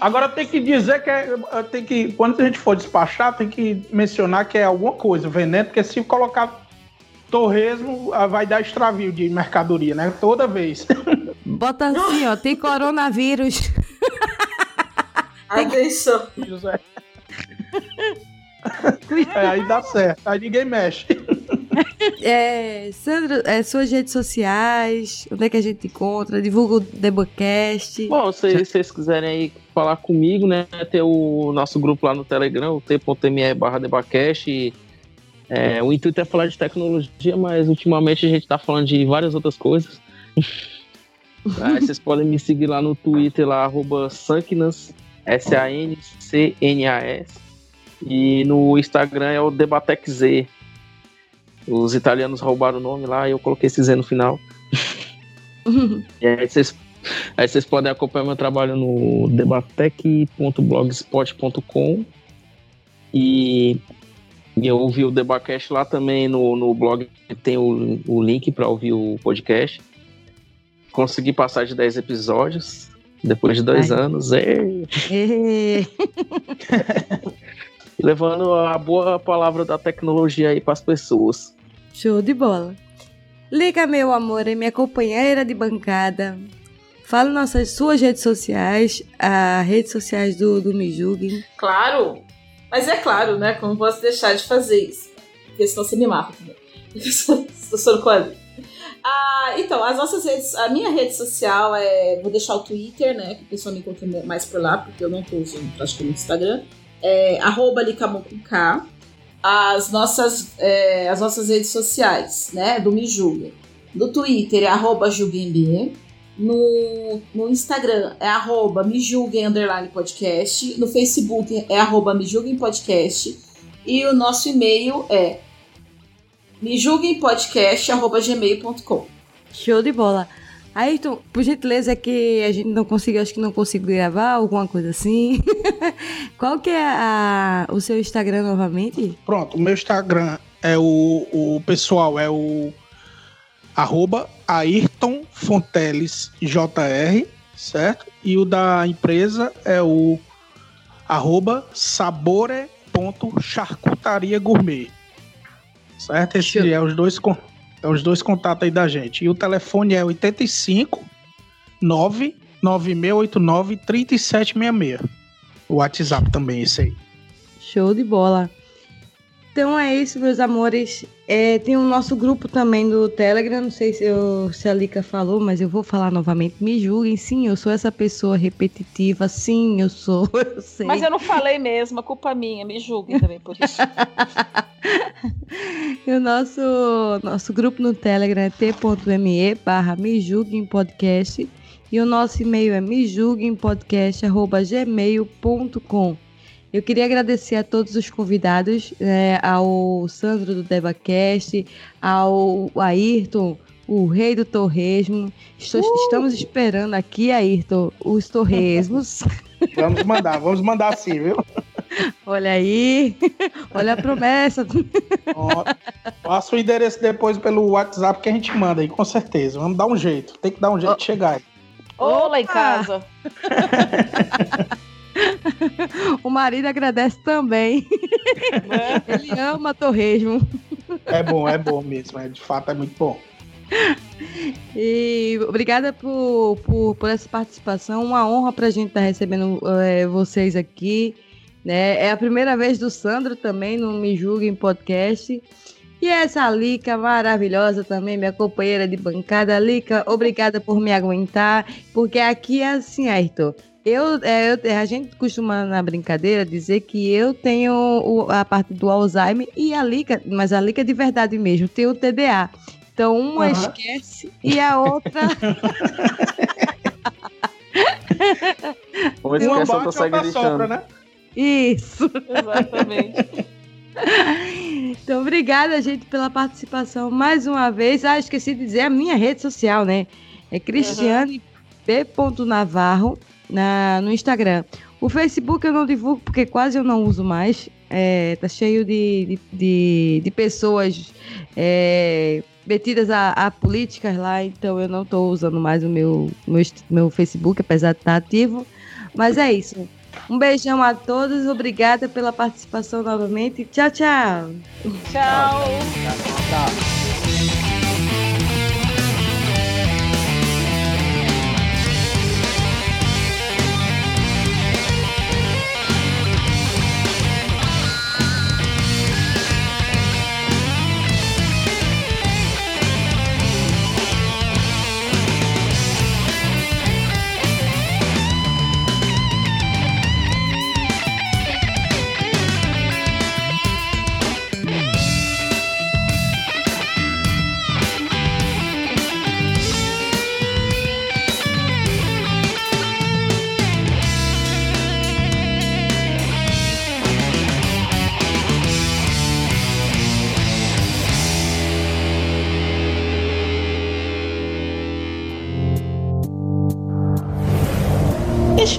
Agora tem que dizer que, é, tem que quando a gente for despachar, tem que mencionar que é alguma coisa, veneno, porque se colocar torresmo, ah, vai dar extravio de mercadoria, né? Toda vez. Bota assim, ó, tem coronavírus. Atenção. É, aí dá certo, aí ninguém mexe. É, Sandro, é, suas redes sociais, onde é que a gente encontra? Divulga o Debocast. Bom, se vocês quiserem aí falar comigo, né? Tem o nosso grupo lá no Telegram, o t.me barra Debacast. É, o intuito é falar de tecnologia, mas ultimamente a gente tá falando de várias outras coisas. Aí vocês podem me seguir lá no Twitter, lá, arroba Sanknas, S-A-N-C-N-A-S. E no Instagram é o DebatecZ. Os italianos roubaram o nome lá e eu coloquei esse Z no final. e aí vocês, aí vocês podem acompanhar meu trabalho no debatec.blogspot.com e, e eu ouvi o Debacast lá também no, no blog, tem o, o link para ouvir o podcast consegui passar de 10 episódios depois de dois Ai. anos. É. Levando a boa palavra da tecnologia aí para as pessoas. Show de bola. Liga, meu amor, é minha companheira de bancada. Fala nossas suas redes sociais, as redes sociais do, do Me Julguem. Claro. Mas é claro, né? Como posso deixar de fazer isso? Porque senão você me mata também. Estou a ah, então, as nossas redes, a minha rede social é, vou deixar o Twitter, né, que o pessoal me encontra mais por lá, porque eu não tô usando praticamente o Instagram, é arroba Licamon com K. As nossas, é, as nossas redes sociais, né, do Me Julga. No Twitter é arroba julguemb. No, no Instagram é arroba me julguem underline podcast. No Facebook é arroba me podcast. E o nosso e-mail é me julguem podcast@gmail.com. Show de bola. Ayrton, por gentileza, é que a gente não conseguiu, acho que não conseguiu gravar, alguma coisa assim. Qual que é a, o seu Instagram novamente? Pronto, o meu Instagram é o, o pessoal, é o arroba Ayrton Fonteles JR, certo? E o da empresa é o arroba sabore.charcutaria gourmet. Certo? Esse é os dois é os dois contatos aí da gente. E o telefone é 85 99689 3766. O WhatsApp também, esse aí. Show de bola. Então é isso, meus amores. É, tem o nosso grupo também do Telegram. Não sei se, eu, se a Lica falou, mas eu vou falar novamente. Me julguem, sim, eu sou essa pessoa repetitiva. Sim, eu sou. Eu sei. Mas eu não falei mesmo, a culpa é minha, me julguem também por isso. E o nosso, nosso grupo no Telegram é t.me barra me julguem podcast. E o nosso e-mail é me gmail.com. Eu queria agradecer a todos os convidados, né, ao Sandro do DebaCast, ao Ayrton, o rei do torresmo. Estou- Estamos esperando aqui, Ayrton, os torresmos. Vamos mandar, vamos mandar sim, viu? Olha aí, olha a promessa. Ó, Passa o endereço depois pelo WhatsApp que a gente manda aí, com certeza. Vamos dar um jeito. Tem que dar um jeito de chegar aí. Ô, lá em casa. O marido agradece também. Ele ama torresmo. É bom, é bom mesmo. É, de fato, é muito bom. E obrigada por, por, por essa participação. Uma honra pra gente estar recebendo eh, vocês aqui. Né? É a primeira vez do Sandro também no Me Julguem Podcast. E essa Lica maravilhosa também, minha companheira de bancada. Lica, obrigada por me aguentar. Porque aqui é assim, Ayrton. Eu, é, eu- a gente costuma na brincadeira dizer que eu tenho o- a parte do Alzheimer e a Lica, mas a Lica de verdade mesmo, tem o TDA. Então uma Aham. esquece e a outra Uma Uma esquece, segue outra sopra, gritando. né? Isso. Exatamente. Então, obrigada, gente, pela participação mais uma vez. Ah, esqueci de dizer a minha rede social, né? É Cristiane B. Navarro na, no Instagram. O Facebook eu não divulgo porque quase eu não uso mais. É, tá cheio de, de, de, de pessoas é, metidas a, a políticas lá, então eu não tô usando mais o meu, meu, meu Facebook, apesar de estar ativo. Mas é isso. Um beijão a todos, obrigada pela participação novamente. Tchau, tchau. Tchau. Este